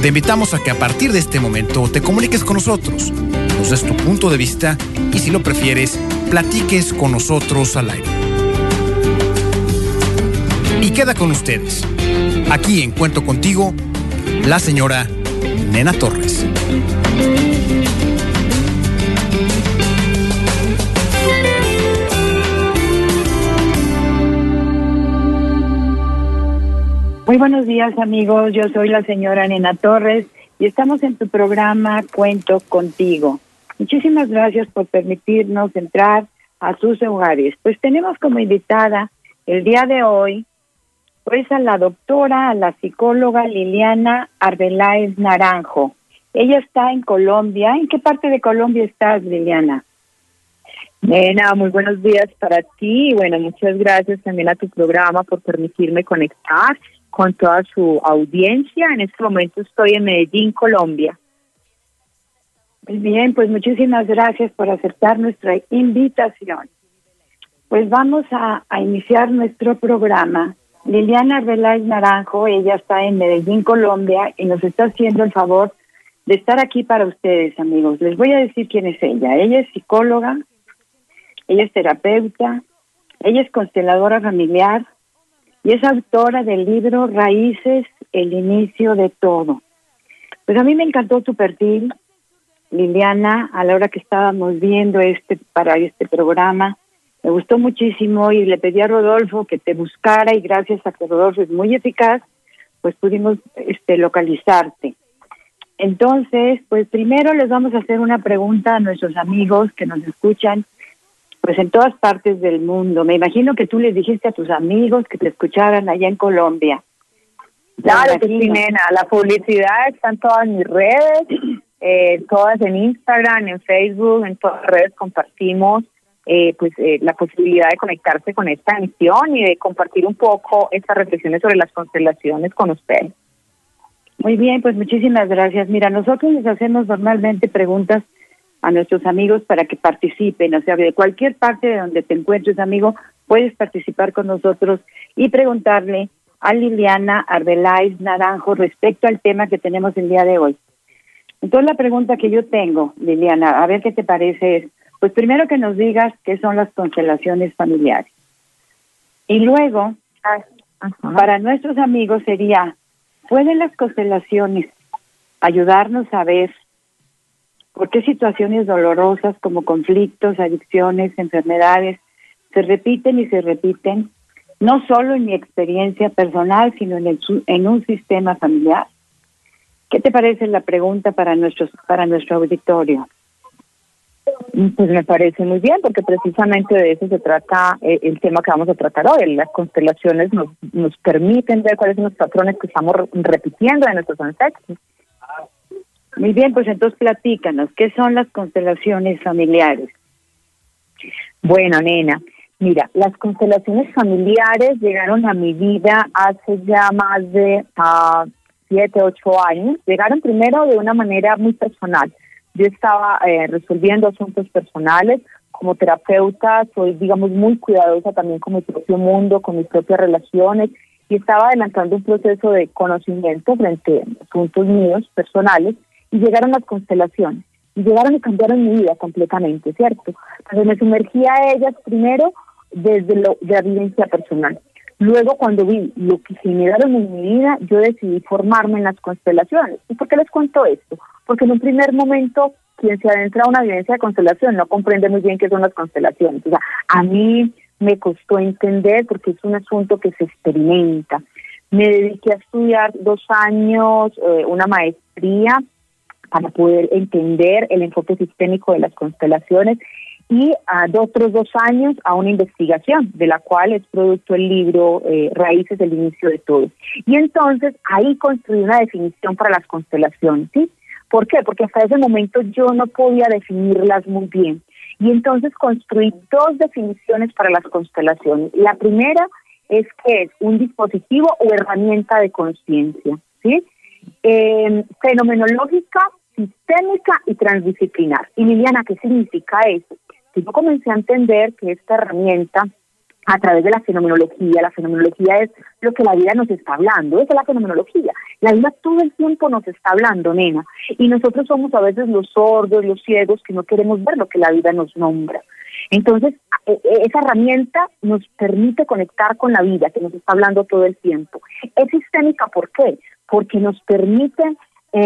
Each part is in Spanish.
Te invitamos a que a partir de este momento te comuniques con nosotros, nos des tu punto de vista y si lo prefieres, platiques con nosotros al aire. Y queda con ustedes, aquí en Cuento Contigo, la señora Nena Torres. Buenos días amigos, yo soy la señora Nena Torres y estamos en tu programa Cuento contigo. Muchísimas gracias por permitirnos entrar a sus hogares. Pues tenemos como invitada el día de hoy pues a la doctora, a la psicóloga Liliana Arbeláez Naranjo. Ella está en Colombia. ¿En qué parte de Colombia estás, Liliana? Nena, muy buenos días para ti bueno, muchas gracias también a tu programa por permitirme conectar con toda su audiencia. En este momento estoy en Medellín, Colombia. Muy bien, pues muchísimas gracias por aceptar nuestra invitación. Pues vamos a, iniciar nuestro programa. Liliana Arbeláez Naranjo, ella está en Medellín, Colombia, y nos está haciendo el favor de estar aquí para ustedes, amigos. Les voy a decir quién es ella. Ella es psicóloga, ella es terapeuta, ella es consteladora familiar, y es autora del libro Raíces, el inicio de todo. Pues a mí me encantó tu perfil, Liliana, a la hora que estábamos viendo este para este programa. Me gustó muchísimo y le pedí a Rodolfo que te buscara y gracias a que Rodolfo es muy eficaz, pues pudimos este localizarte. Entonces, pues primero les vamos a hacer una pregunta a nuestros amigos que nos escuchan pues en todas partes del mundo. Me imagino que tú les dijiste a tus amigos que te escucharan allá en Colombia. Claro que sí, nena. La publicidad está en todas mis redes, eh, todas en Instagram, en Facebook, en todas las redes compartimos eh, pues eh, la posibilidad de conectarse con esta emisión y de compartir un poco estas reflexiones sobre las constelaciones con ustedes. Muy bien, pues muchísimas gracias. Mira, nosotros les hacemos normalmente preguntas a nuestros amigos para que participen, o sea, de cualquier parte de donde te encuentres, amigo, puedes participar con nosotros y preguntarle a Liliana Arbeláez Naranjo respecto al tema que tenemos el día de hoy. Entonces la pregunta que yo tengo, Liliana, a ver qué te parece es, pues primero que nos digas qué son las constelaciones familiares. Y luego, para nuestros amigos sería, ¿pueden las constelaciones ayudarnos a ver ¿Por qué situaciones dolorosas como conflictos, adicciones, enfermedades se repiten y se repiten, no solo en mi experiencia personal, sino en, el, en un sistema familiar? ¿Qué te parece la pregunta para, nuestros, para nuestro auditorio? Pues me parece muy bien, porque precisamente de eso se trata eh, el tema que vamos a tratar hoy. Las constelaciones nos, nos permiten ver cuáles son los patrones que estamos repitiendo en nuestros ancestros. Muy bien, pues entonces platícanos, ¿qué son las constelaciones familiares? Bueno, nena, mira, las constelaciones familiares llegaron a mi vida hace ya más de uh, siete, ocho años. Llegaron primero de una manera muy personal. Yo estaba eh, resolviendo asuntos personales. Como terapeuta soy, digamos, muy cuidadosa también con mi propio mundo, con mis propias relaciones y estaba adelantando un proceso de conocimiento frente a asuntos míos personales y llegaron las constelaciones y llegaron y cambiaron mi vida completamente, ¿cierto? Entonces me sumergí a ellas primero desde lo de la vivencia personal. Luego, cuando vi lo que generaron en mi vida, yo decidí formarme en las constelaciones. ¿Y por qué les cuento esto? Porque en un primer momento, quien se adentra a una vivencia de constelación no comprende muy bien qué son las constelaciones. O sea, a mí me costó entender porque es un asunto que se experimenta. Me dediqué a estudiar dos años, eh, una maestría para poder entender el enfoque sistémico de las constelaciones y a otros dos años a una investigación de la cual es producto el libro eh, Raíces del inicio de todo. Y entonces ahí construí una definición para las constelaciones, ¿sí? ¿Por qué? Porque hasta ese momento yo no podía definirlas muy bien. Y entonces construí dos definiciones para las constelaciones. La primera es que es un dispositivo o herramienta de conciencia, ¿sí? Eh, fenomenológica, sistémica y transdisciplinar. Y Liliana, ¿qué significa eso? Que yo comencé a entender que esta herramienta a través de la fenomenología. La fenomenología es lo que la vida nos está hablando, esa es la fenomenología. La vida todo el tiempo nos está hablando, nena. Y nosotros somos a veces los sordos, los ciegos, que no queremos ver lo que la vida nos nombra. Entonces, e, e, esa herramienta nos permite conectar con la vida que nos está hablando todo el tiempo. Es sistémica, ¿por qué? Porque nos permite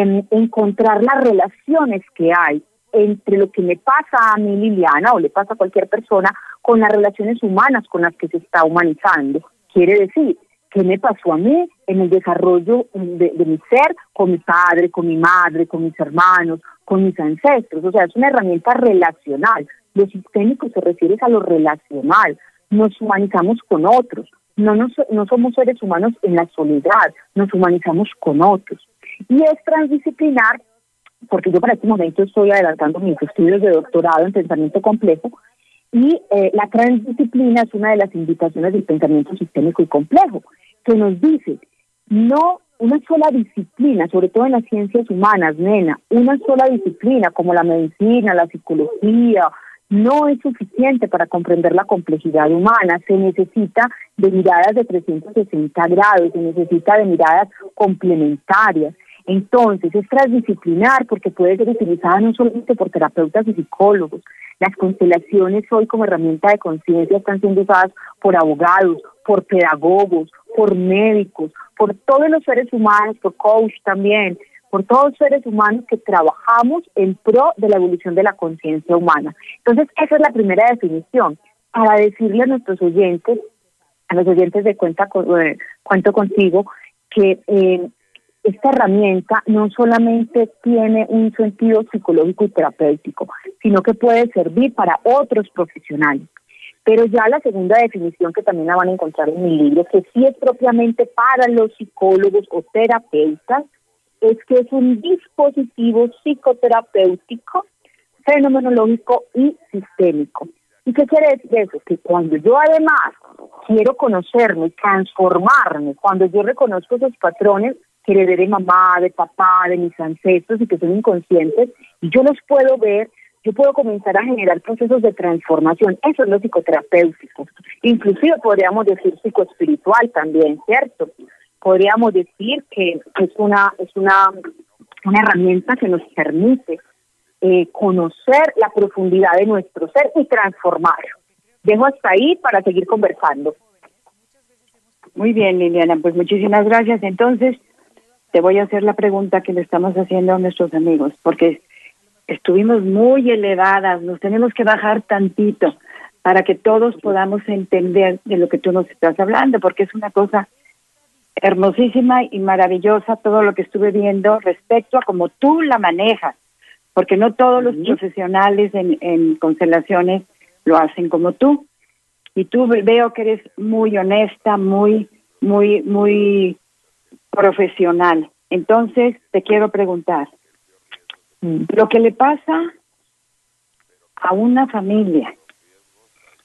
em, encontrar las relaciones que hay entre lo que me pasa a mí, Liliana, o le pasa a cualquier persona, con las relaciones humanas con las que se está humanizando. Quiere decir, ¿qué me pasó a mí en el desarrollo de, mi ser con mi padre, con mi madre, con mis hermanos, con mis ancestros? O sea, es una herramienta relacional. Lo sistémico se refiere a lo relacional. Nos humanizamos con otros. No, nos, no somos seres humanos en la soledad, nos humanizamos con otros. Y es transdisciplinar porque yo para este momento estoy adelantando mis estudios de doctorado en pensamiento complejo y eh, la transdisciplina es una de las invitaciones del pensamiento sistémico y complejo, que nos dice, no una sola disciplina, sobre todo en las ciencias humanas, nena, una sola disciplina como la medicina, la psicología, no es suficiente para comprender la complejidad humana, se necesita de miradas de 360 grados, se necesita de miradas complementarias. Entonces, es transdisciplinar porque puede ser utilizada no solamente por terapeutas y psicólogos. Las constelaciones hoy como herramienta de conciencia están siendo usadas por abogados, por pedagogos, por médicos, por todos los seres humanos, por coach también, por todos los seres humanos que trabajamos en pro de la evolución de la conciencia humana. Entonces, esa es la primera definición. Para decirle a nuestros oyentes, a los oyentes de Cuenta eh, Cuento Contigo, que eh, esta herramienta no solamente tiene un sentido psicológico y terapéutico, sino que puede servir para otros profesionales. Pero ya la segunda definición que también la van a encontrar en mi libro, que sí es propiamente para los psicólogos o terapeutas, es que es un dispositivo psicoterapéutico, fenomenológico y sistémico. ¿Y qué quiere decir eso? Que cuando yo además quiero conocerme, transformarme, cuando yo reconozco esos patrones, que heredé de mamá, de papá, de mis ancestros y que son inconscientes, y yo los puedo ver, yo puedo comenzar a generar procesos de transformación. Eso es lo psicoterapéutico. Inclusive podríamos decir psicoespiritual también, ¿cierto? Podríamos decir que es una, es una, una herramienta que nos permite eh, conocer la profundidad de nuestro ser y transformarlo. Dejo hasta ahí para seguir conversando. Muy bien, Liliana, pues muchísimas gracias. Entonces, te voy a hacer la pregunta que le estamos haciendo a nuestros amigos, porque estuvimos muy elevadas, nos tenemos que bajar tantito para que todos podamos entender de lo que tú nos estás hablando, porque es una cosa hermosísima y maravillosa todo lo que estuve viendo respecto a cómo tú la manejas, porque no todos los profesionales en, en constelaciones lo hacen como tú. Y tú veo que eres muy honesta, muy, muy, muy profesional. Entonces, te quiero preguntar, lo que le pasa a una familia,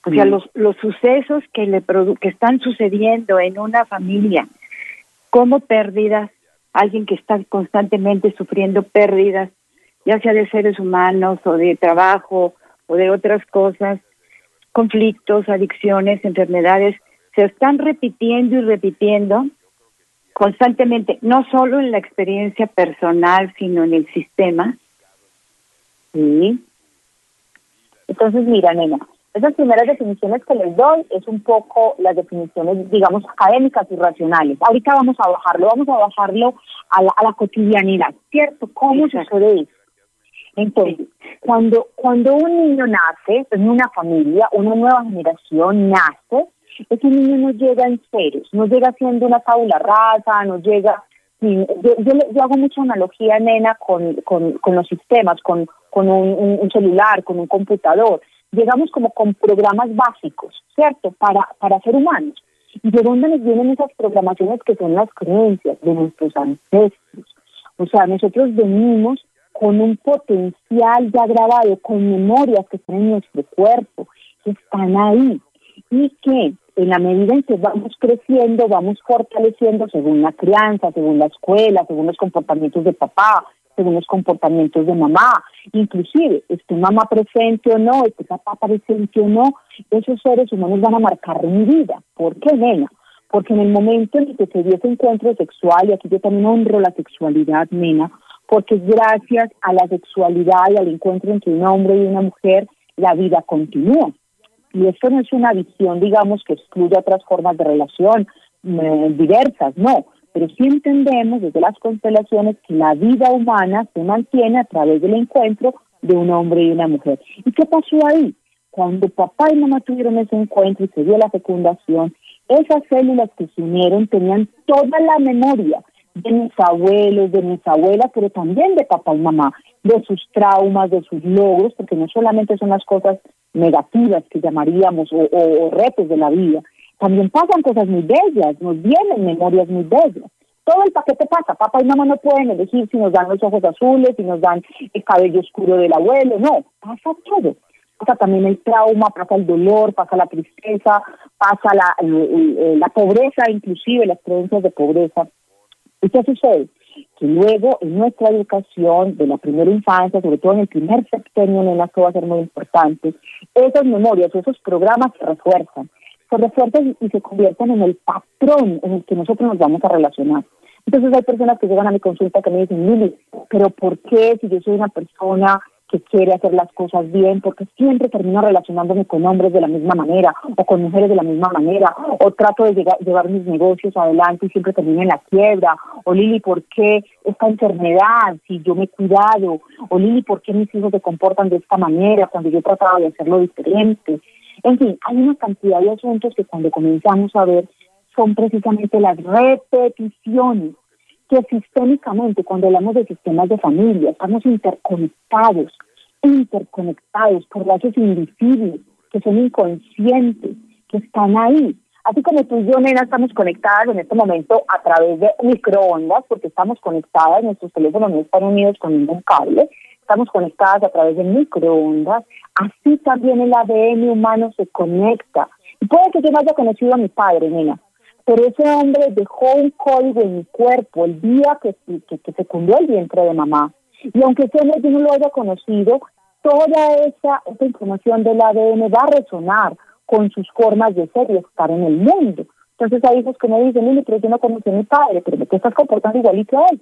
o sea, mm. los, los sucesos que, le que están sucediendo en una familia, como pérdidas, alguien que está constantemente sufriendo pérdidas, ya sea de seres humanos o de trabajo o de otras cosas, conflictos, adicciones, enfermedades, se están repitiendo y repitiendo constantemente, no solo en la experiencia personal, sino en el sistema. Sí. Entonces, mira, nena, esas primeras definiciones que les doy es un poco las definiciones, digamos, académicas y racionales. Ahorita vamos a bajarlo, vamos a bajarlo a la, a la cotidianidad, ¿cierto? ¿Cómo sucede eso? Entonces, cuando, cuando un niño nace en una familia, una nueva generación nace, ese niño no llega en ceros, no llega siendo una fábula rasa, no llega... Yo, yo, hago mucha analogía, nena, con, con, con los sistemas, con, con un, un, celular, con un computador. Llegamos como con programas básicos, ¿cierto? Para, para ser humanos. ¿Y de dónde nos vienen esas programaciones que son las creencias de nuestros ancestros? O sea, nosotros venimos con un potencial ya grabado, con memorias que están en nuestro cuerpo, que están ahí y que en la medida en que vamos creciendo, vamos fortaleciendo según la crianza, según la escuela, según los comportamientos de papá, según los comportamientos de mamá, inclusive, este mamá presente o no, este papá presente o no, esos seres humanos van a marcar mi vida. ¿Por qué, nena? Porque en el momento en que se dio ese encuentro sexual, y aquí yo también honro la sexualidad, nena, porque gracias a la sexualidad y al encuentro entre un hombre y una mujer, la vida continúa. Y esto no es una visión, digamos, que excluye otras formas de relación eh, diversas, no, pero sí entendemos desde las constelaciones que la vida humana se mantiene a través del encuentro de un hombre y una mujer. ¿Y qué pasó ahí? Cuando papá y mamá tuvieron ese encuentro y se dio la fecundación, esas células que se unieron tenían toda la memoria de mis abuelos, de mis abuelas, pero también de papá y mamá, de sus traumas, de sus logros, porque no solamente son las cosas negativas que llamaríamos o, retos de la vida, también pasan cosas muy bellas, nos vienen memorias muy bellas. Todo el paquete pasa, papá y mamá no pueden elegir si nos dan los ojos azules, si nos dan el cabello oscuro del abuelo, no, pasa todo pasa también el trauma, pasa el dolor, pasa la tristeza, pasa la, la pobreza, inclusive las creencias de pobreza. ¿Y qué sucede? Que luego en nuestra educación de la primera infancia, sobre todo en el primer septenio, en la que va a ser muy importante, esas memorias, esos programas se refuerzan, se refuerzan y se convierten en el patrón en el que nosotros nos vamos a relacionar. Entonces hay personas que llegan a mi consulta que me dicen, Lili, pero ¿por qué si yo soy una persona que quiere hacer las cosas bien, porque siempre termino relacionándome con hombres de la misma manera o con mujeres de la misma manera, o trato de llevar mis negocios adelante y siempre termino en la quiebra, o Lili, ¿por qué esta enfermedad si yo me he cuidado? O Lili, ¿por qué mis hijos se comportan de esta manera cuando yo trataba de hacerlo diferente? En fin, hay una cantidad de asuntos que cuando comenzamos a ver son precisamente las repeticiones que sistémicamente, cuando hablamos de sistemas de familia, estamos interconectados, interconectados por lazos invisibles, que son inconscientes, que están ahí. Así como tú y yo, nena, estamos conectadas en este momento a través de microondas, porque estamos conectadas, nuestros teléfonos no están unidos con ningún cable, estamos conectadas a través de microondas, así también el ADN humano se conecta. Y puede que yo no haya conocido a mi padre, nena, pero ese hombre dejó un código en mi cuerpo el día que, que, que fecundó el vientre de mamá. Y aunque ese hombre yo no lo haya conocido, toda esa, esa información del ADN va a resonar con sus formas de ser y estar en el mundo. Entonces hay hijos que me dicen, Lili, pero yo no conocí a mi padre, pero te estás comportando igualito a él.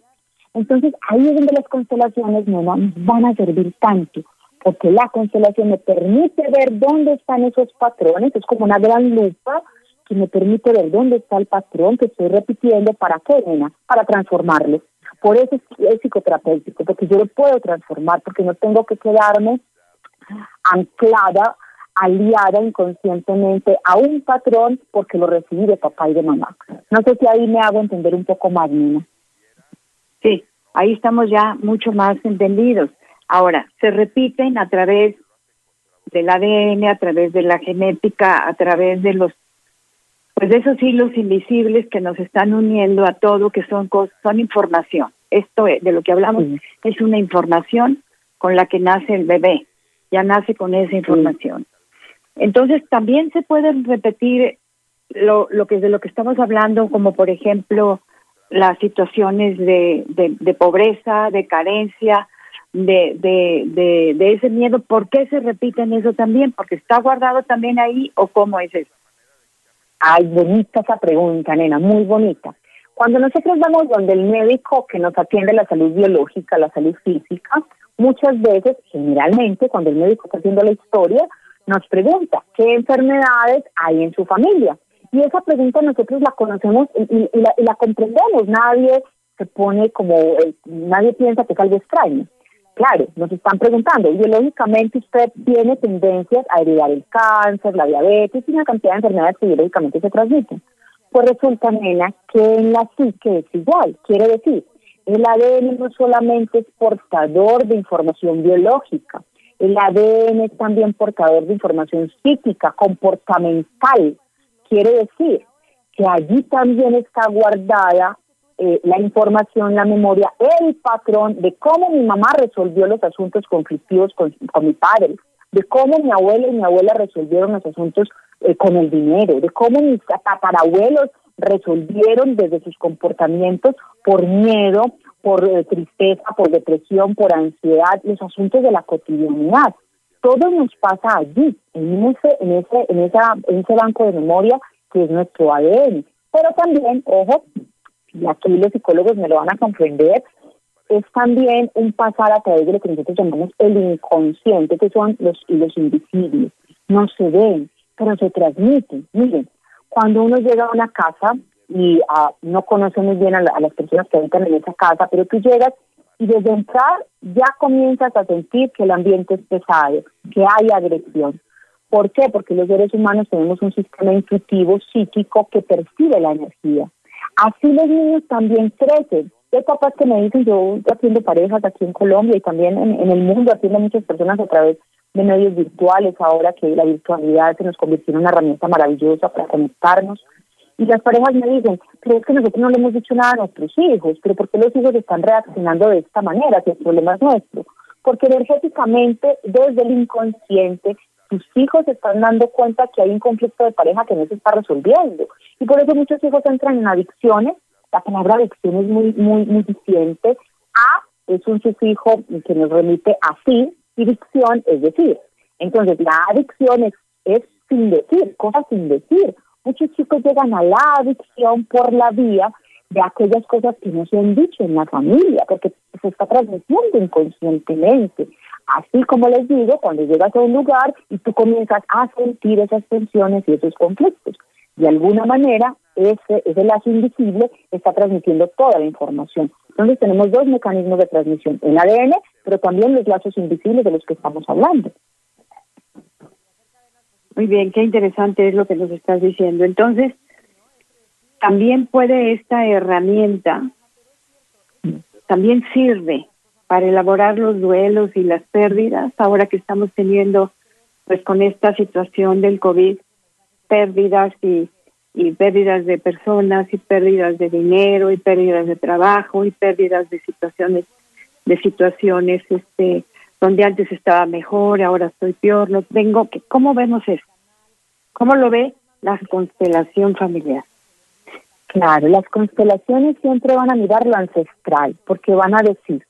Entonces ahí es donde las constelaciones no van a servir tanto, porque la constelación me permite ver dónde están esos patrones, es como una gran lupa que me permite ver dónde está el patrón que estoy repitiendo, ¿para qué, nena? Para transformarlo. Por eso es, psicoterapéutico, porque yo lo puedo transformar, porque no tengo que quedarme anclada, aliada inconscientemente a un patrón porque lo recibí de papá y de mamá. No sé si ahí me hago entender un poco más, Nina. Sí, ahí estamos ya mucho más entendidos. Ahora, se repiten a través del ADN, a través de la genética, a través de los pues de esos hilos invisibles que nos están uniendo a todo, que son son información. Esto de lo que hablamos es una información con la que nace el bebé, ya nace con esa información. Entonces también se pueden repetir lo, lo que de lo que estamos hablando, como por ejemplo las situaciones de, de, pobreza, de carencia, de, de, de, ese miedo. ¿Por qué se repiten eso también? ¿Porque está guardado también ahí o cómo es eso? Ay, bonita esa pregunta, nena, muy bonita. Cuando nosotros vamos donde el médico que nos atiende la salud biológica, la salud física, muchas veces, generalmente, cuando el médico está haciendo la historia, nos pregunta qué enfermedades hay en su familia. Y esa pregunta nosotros la conocemos y, la, comprendemos. Nadie se pone como, eh, nadie piensa que es algo extraño. Claro, nos están preguntando, biológicamente usted tiene tendencias a heredar el cáncer, la diabetes y una cantidad de enfermedades que biológicamente se transmiten. Pues resulta, nena, que en la psique es igual. Quiere decir, el ADN no solamente es portador de información biológica, el ADN es también portador de información psíquica, comportamental. Quiere decir que allí también está guardada eh, la información, la memoria, el patrón de cómo mi mamá resolvió los asuntos conflictivos con, con mi padre, de cómo mi abuela y mi abuela resolvieron los asuntos eh, con el dinero, de cómo mis tatarabuelos resolvieron desde sus comportamientos por miedo, por eh, tristeza, por depresión, por ansiedad, los asuntos de la cotidianidad. Todo nos pasa allí, en ese, en ese, en esa, en ese banco de memoria que es nuestro ADN. Pero también, ojo, y aquí los psicólogos me lo van a comprender, es también un pasar a través de lo que nosotros llamamos el inconsciente, que son los los invisibles. No se ven, pero se transmiten. Miren, cuando uno llega a una casa y uh, no conoce muy bien a, las personas que habitan en esa casa, pero tú llegas y desde entrar ya comienzas a sentir que el ambiente es pesado, que hay agresión. ¿Por qué? Porque los seres humanos tenemos un sistema intuitivo psíquico que percibe la energía. Así los niños también crecen. Hay papás que me dicen, yo haciendo parejas aquí en Colombia y también en, el mundo, haciendo muchas personas a través de medios virtuales, ahora que la virtualidad se nos convirtió en una herramienta maravillosa para conectarnos. Y las parejas me dicen, pero es que nosotros no le hemos dicho nada a nuestros hijos, pero ¿por qué los hijos están reaccionando de esta manera si el problema es nuestro? Porque energéticamente, desde el inconsciente, tus hijos se están dando cuenta que hay un conflicto de pareja que no se está resolviendo. Y por eso muchos hijos entran en adicciones. La palabra adicción es muy, muy, muy disidente. A es un sufijo que nos remite a sí, y dicción es decir. Entonces, la adicción es, es sin decir, cosas sin decir. Muchos chicos llegan a la adicción por la vía de aquellas cosas que no se han dicho en la familia, porque se está transmitiendo inconscientemente. Así como les digo, cuando llegas a un lugar y tú comienzas a sentir esas tensiones y esos conflictos, de alguna manera ese, ese lazo invisible está transmitiendo toda la información. Entonces tenemos dos mecanismos de transmisión, el ADN, pero también los lazos invisibles de los que estamos hablando. Muy bien, qué interesante es lo que nos estás diciendo. Entonces, también puede esta herramienta, también sirve para elaborar los duelos y las pérdidas, ahora que estamos teniendo, pues con esta situación del COVID, pérdidas y pérdidas de personas y pérdidas de dinero y pérdidas de trabajo y pérdidas de situaciones de situaciones este donde antes estaba mejor ahora estoy peor no tengo que cómo vemos eso cómo lo ve la constelación familiar claro las constelaciones siempre van a mirar lo ancestral porque van a decir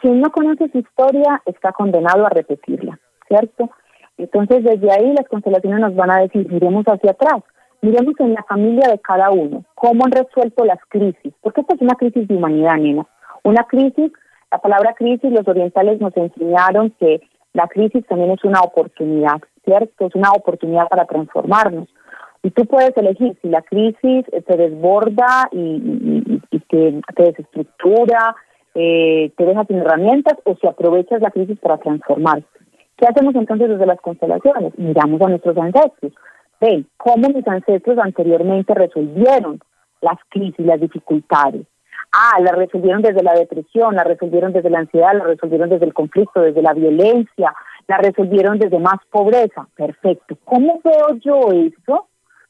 quien no conoce su historia está condenado a repetirla cierto entonces desde ahí las constelaciones nos van a decir miremos hacia atrás Miremos en la familia de cada uno, cómo han resuelto las crisis, porque esta es una crisis de humanidad, Nina. Una crisis, la palabra crisis, los orientales nos enseñaron que la crisis también es una oportunidad, ¿cierto? Es una oportunidad para transformarnos. Y tú puedes elegir si la crisis te desborda y, te, desestructura, eh, te deja sin herramientas, o si aprovechas la crisis para transformarte. ¿Qué hacemos entonces desde las constelaciones? Miramos a nuestros ancestros ven cómo mis ancestros anteriormente resolvieron las crisis, las dificultades. Ah, la resolvieron desde la depresión, la resolvieron desde la ansiedad, la resolvieron desde el conflicto, desde la violencia, la resolvieron desde más pobreza. Perfecto. ¿Cómo veo yo eso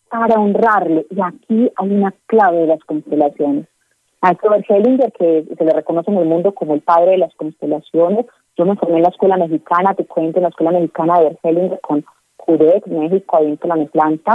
para honrarle? Y aquí hay una clave de las constelaciones. A Robert Hellinger, que se le reconoce en el mundo como el padre de las constelaciones, yo me formé en la escuela mexicana, te cuento, en la escuela mexicana de Hellinger con Judec, México, ahí en la planta,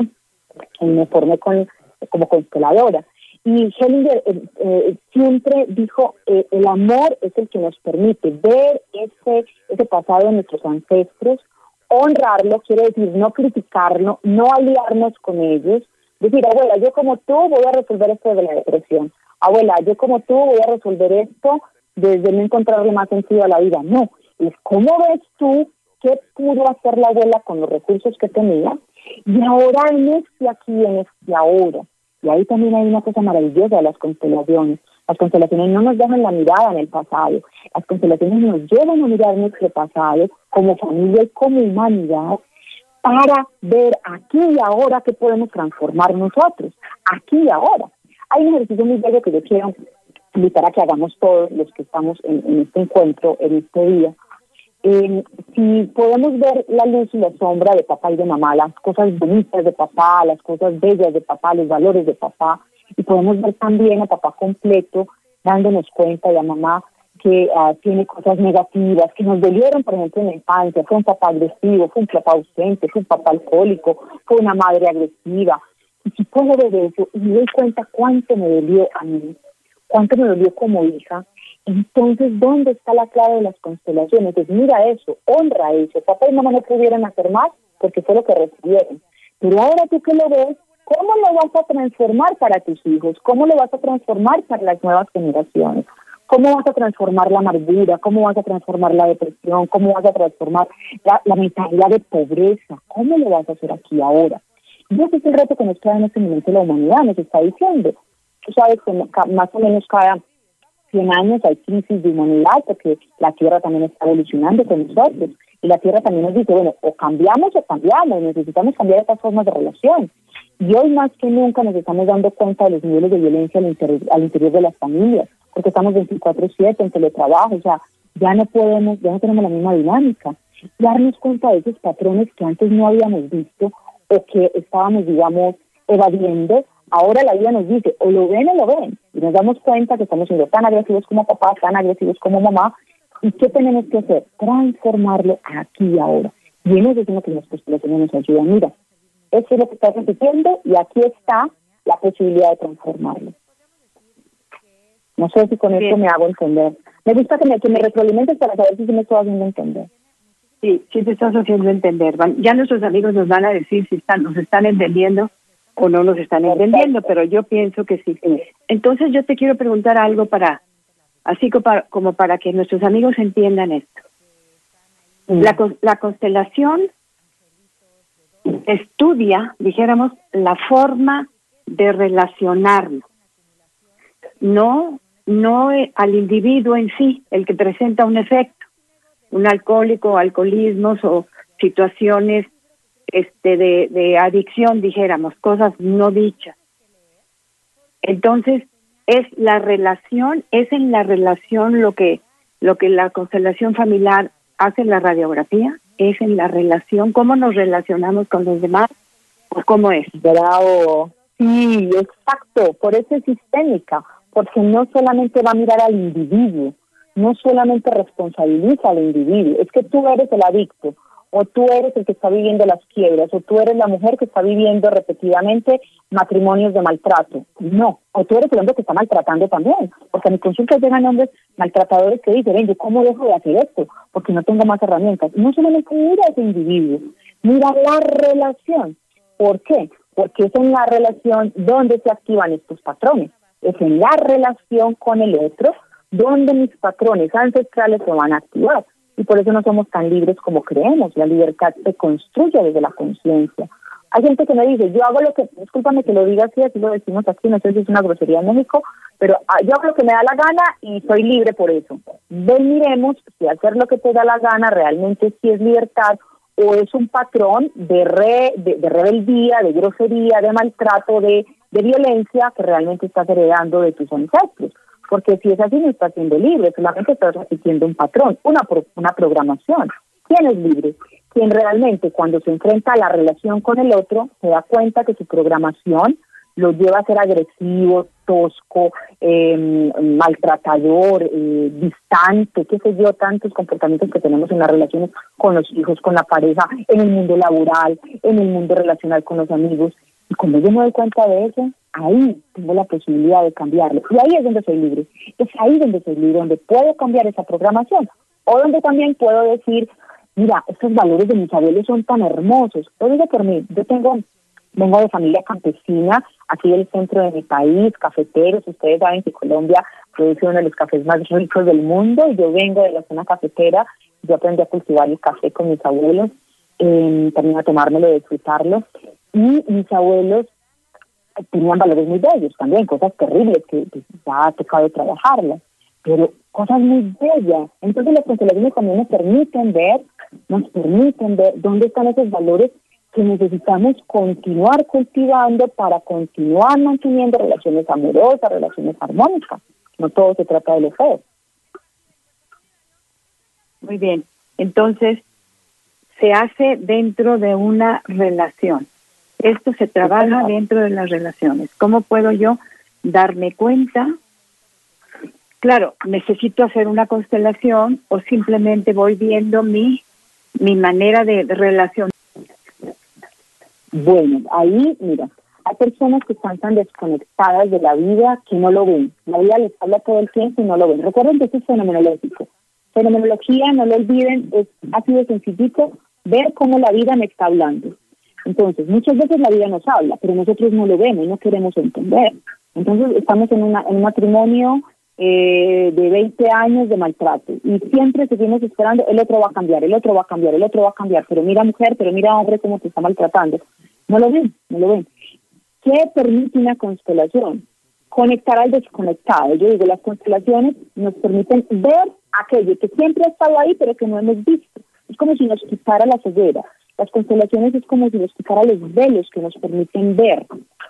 y me formé con, como consteladora. Y Hellinger eh, eh, siempre dijo, eh, el amor es el que nos permite ver ese, ese pasado de nuestros ancestros, honrarlo, quiere decir no criticarlo, no aliarnos con ellos, decir, abuela, yo como tú voy a resolver esto de la depresión, abuela, yo como tú voy a resolver esto desde no encontrarle más sentido a la vida. No, es cómo ves tú qué pudo hacer la abuela con los recursos que tenía y ahora en este aquí, en este ahora. Y ahí también hay una cosa maravillosa de las constelaciones. Las constelaciones no nos dejan la mirada en el pasado, las constelaciones nos llevan a mirar nuestro pasado como familia y como humanidad para ver aquí y ahora qué podemos transformar nosotros, aquí y ahora. Hay un ejercicio muy bello que yo quiero invitar a que hagamos todos los que estamos en este encuentro, en este día, eh, si podemos ver la luz y la sombra de papá y de mamá, las cosas bonitas de papá, las cosas bellas de papá, los valores de papá, Y podemos ver también a papá completo dándonos cuenta y a mamá que ah, tiene cosas negativas, que nos dolieron, por ejemplo, en la infancia. Fue un papá agresivo, fue un papá ausente, fue un papá alcohólico, fue una madre agresiva. Y si puedo ver eso y me doy cuenta cuánto me dolió a mí, cuánto me dolió como hija, entonces, ¿dónde está la clave de las constelaciones? Pues mira eso, honra eso. Papá y mamá no pudieron hacer más porque fue lo que recibieron. Pero ahora tú que lo ves, ¿cómo lo vas a transformar para tus hijos? ¿Cómo lo vas a transformar para las nuevas generaciones? ¿Cómo vas a transformar la amargura? ¿Cómo vas a transformar la depresión? ¿Cómo vas a transformar la, mentalidad de pobreza? ¿Cómo lo vas a hacer aquí ahora? Y ese es el reto que nos queda en este momento la humanidad, nos está diciendo. Tú sabes que más o menos cada 100 años hay crisis de humanidad porque la Tierra también está evolucionando con nosotros. Y la Tierra también nos dice, bueno, o cambiamos o cambiamos, necesitamos cambiar estas formas de relación. Y hoy más que nunca nos estamos dando cuenta de los niveles de violencia al interior, al interior de las familias, porque estamos 24/7 en teletrabajo, o sea, ya no podemos, ya no tenemos la misma dinámica. Darnos cuenta de esos patrones que antes no habíamos visto o que estábamos, digamos, evadiendo Ahora la vida nos dice, o lo ven o lo ven, y nos damos cuenta que estamos siendo tan agresivos como papá, tan agresivos como mamá, ¿y qué tenemos que hacer? Transformarlo aquí y ahora. Y en eso es lo que las postulaciones nos ayudan. Mira, eso es lo que estás repitiendo y aquí está la posibilidad de transformarlo. No sé si con esto me hago entender. Me gusta que me, que me retroalimentes para saber si me estoy haciendo entender. Sí, sí te estás haciendo entender. Ya nuestros amigos nos van a decir si están, nos están entendiendo o no nos están entendiendo, pero yo pienso que sí. Entonces yo te quiero preguntar algo para, así como para, como para que nuestros amigos entiendan esto. La, la constelación estudia, dijéramos, la forma de relacionarnos, no, no al individuo en sí, el que presenta un efecto, un alcohólico, alcoholismos o situaciones este de, de adicción, dijéramos, cosas no dichas. Entonces, es la relación, es en la relación lo que lo que la constelación familiar hace en la radiografía, es en la relación, cómo nos relacionamos con los demás, o cómo es. Bravo. Sí, exacto, por eso es sistémica, porque no solamente va a mirar al individuo, no solamente responsabiliza al individuo, es que tú eres el adicto, o tú eres el que está viviendo las quiebras, o tú eres la mujer que está viviendo repetidamente matrimonios de maltrato. No, o tú eres el hombre que está maltratando también, porque a mi consulta llegan hombres maltratadores que dicen, ven, ¿cómo dejo de hacer esto? Porque no tengo más herramientas. No solamente mira a ese individuo, mira la relación. ¿Por qué? Porque es en la relación donde se activan estos patrones. Es en la relación con el otro donde mis patrones ancestrales se van a activar y por eso no somos tan libres como creemos. La libertad se construye desde la conciencia. Hay gente que me dice, yo hago lo que, discúlpame que lo diga así, así lo decimos aquí, no sé si es una grosería en México, pero ah, yo hago lo que me da la gana y soy libre por eso. Ven, miremos si hacer lo que te da la gana realmente sí es libertad o es un patrón de, re, de, de rebeldía, de grosería, de maltrato, de, de violencia que realmente estás heredando de tus ancestros. Porque si es así, no estás siendo libre, solamente estás repitiendo un patrón, una, una programación. ¿Quién es libre? Quien realmente cuando se enfrenta a la relación con el otro se da cuenta que su programación lo lleva a ser agresivo, tosco, eh, maltratador, eh, distante, qué sé yo, tantos comportamientos que tenemos en las relaciones con los hijos, con la pareja, en el mundo laboral, en el mundo relacional con los amigos. Y cuando yo me doy cuenta de eso, ahí tengo la posibilidad de cambiarlo. Y ahí es donde soy libre. Es ahí donde soy libre, donde puedo cambiar esa programación. O donde también puedo decir, mira, estos valores de mis abuelos son tan hermosos. Lo digo por mí, yo tengo, vengo de familia campesina, aquí del centro de mi país, cafeteros. Ustedes saben que Colombia produce uno de los cafés más ricos del mundo y yo vengo de la zona cafetera. Yo aprendí a cultivar el café con mis abuelos, eh, también a tomármelo, disfrutarlo. Y mis abuelos tenían valores muy bellos también, cosas terribles que, ya ha tocado trabajarlas, pero cosas muy bellas. Entonces las constelaciones también nos permiten ver, nos permiten ver dónde están esos valores que necesitamos continuar cultivando para continuar manteniendo relaciones amorosas, relaciones armónicas. No todo se trata de lo feo. Muy bien. Entonces, se hace dentro de una relación. Esto se trabaja dentro de las relaciones. ¿Cómo puedo yo darme cuenta. Claro, necesito hacer una constelación o simplemente voy viendo mi, mi manera de, relación. Bueno, ahí, mira, hay personas que están tan desconectadas de la vida que no lo ven. La vida les habla todo el tiempo y no lo ven. Recuerden que esto es fenomenológico. Fenomenología, no lo olviden, es, ha sido sencillito ver cómo la vida me está hablando. Entonces, muchas veces la vida nos habla, pero nosotros no lo vemos, no queremos entender. Entonces, estamos en, una, en un matrimonio eh, de 20 años de maltrato y siempre seguimos esperando, el otro va a cambiar, el otro va a cambiar, el otro va a cambiar, pero mira mujer, pero mira hombre cómo te está maltratando. No lo ven, no lo ven. ¿Qué permite una constelación? Conectar al desconectado. Yo digo, las constelaciones nos permiten ver aquello que siempre ha estado ahí, pero que no hemos visto. Es como si nos quitara la ceguera. Las constelaciones es como si nos quitara los velos que nos permiten ver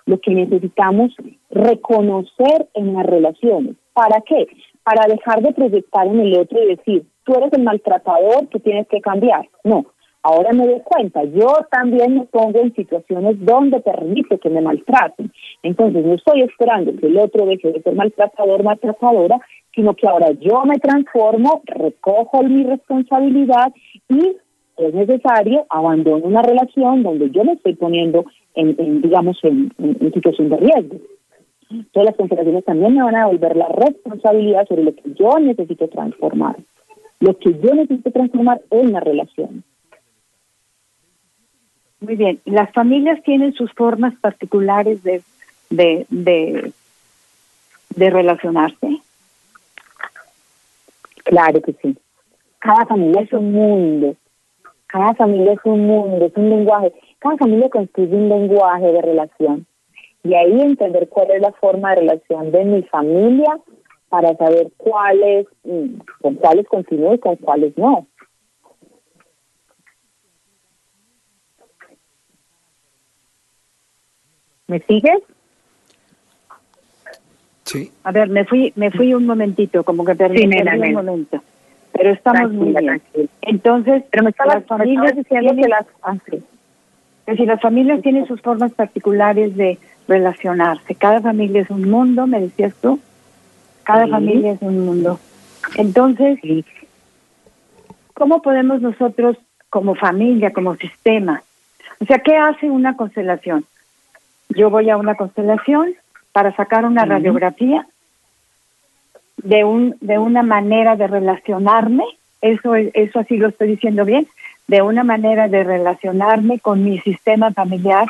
lo que necesitamos reconocer en las relaciones. ¿Para qué? Para dejar de proyectar en el otro y decir, tú eres el maltratador, que tienes que cambiar. No, ahora me doy cuenta, yo también me pongo en situaciones donde permite que me maltraten. Entonces no estoy esperando que el otro deje de ser maltratador, maltratadora, sino que ahora yo me transformo, recojo mi responsabilidad y es necesario abandonar una relación donde yo me estoy poniendo en, digamos, en, situación de riesgo. Todas las consideraciones también me van a devolver la responsabilidad sobre lo que yo necesito transformar. Lo que yo necesito transformar en la relación. Muy bien. Las familias tienen sus formas particulares de, de, de, de relacionarse. Claro que sí. Cada familia es un mundo. Cada familia es un mundo, es un lenguaje. Cada familia construye un lenguaje de relación. Y ahí entender cuál es la forma de relación de mi familia para saber cuáles, mm, con cuáles continúo y con cuáles no. ¿Me sigues? Sí. A ver, me fui, me fui un momentito, como que perdí, un momento. Pero estamos muy bien. Entonces, pero me las familias diciendo que las ah, Es decir, las familias tienen sus formas particulares de relacionarse. Cada familia es un mundo, me decías tú. Cada familia es un mundo. Entonces, ¿cómo podemos nosotros, como familia, como sistema? O sea, ¿qué hace una constelación? Yo voy a una constelación, para sacar una radiografía de un de una manera de relacionarme, eso eso así lo estoy diciendo bien, de una manera de relacionarme con mi sistema familiar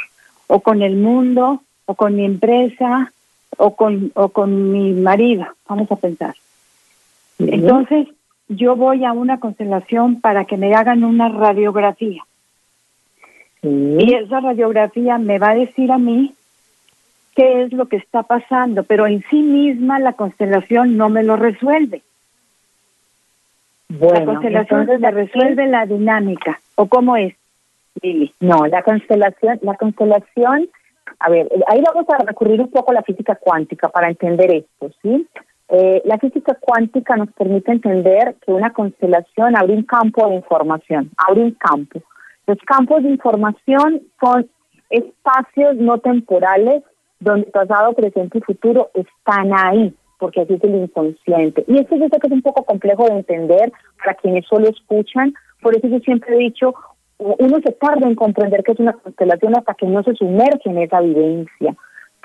o con el mundo o con mi empresa o con o con mi marido, vamos a pensar. Entonces, yo voy a una constelación para que me hagan una radiografía. Y esa radiografía me va a decir a mí qué es lo que está pasando, pero en sí misma la constelación no me lo resuelve. Bueno, la constelación me resuelve la dinámica, ¿o cómo es, Lili? No, la constelación, la constelación, a ver, ahí vamos a recurrir un poco a la física cuántica para entender esto, ¿sí? Eh, la física cuántica nos permite entender que una constelación abre un campo de información, abre un campo. Los campos de información son espacios no temporales donde pasado, presente y futuro están ahí, porque así es el inconsciente. Y esto yo sé que es un poco complejo de entender para quienes solo escuchan, por eso yo siempre he dicho, uno se tarda en comprender que es una constelación hasta que no se sumerge en esa vivencia.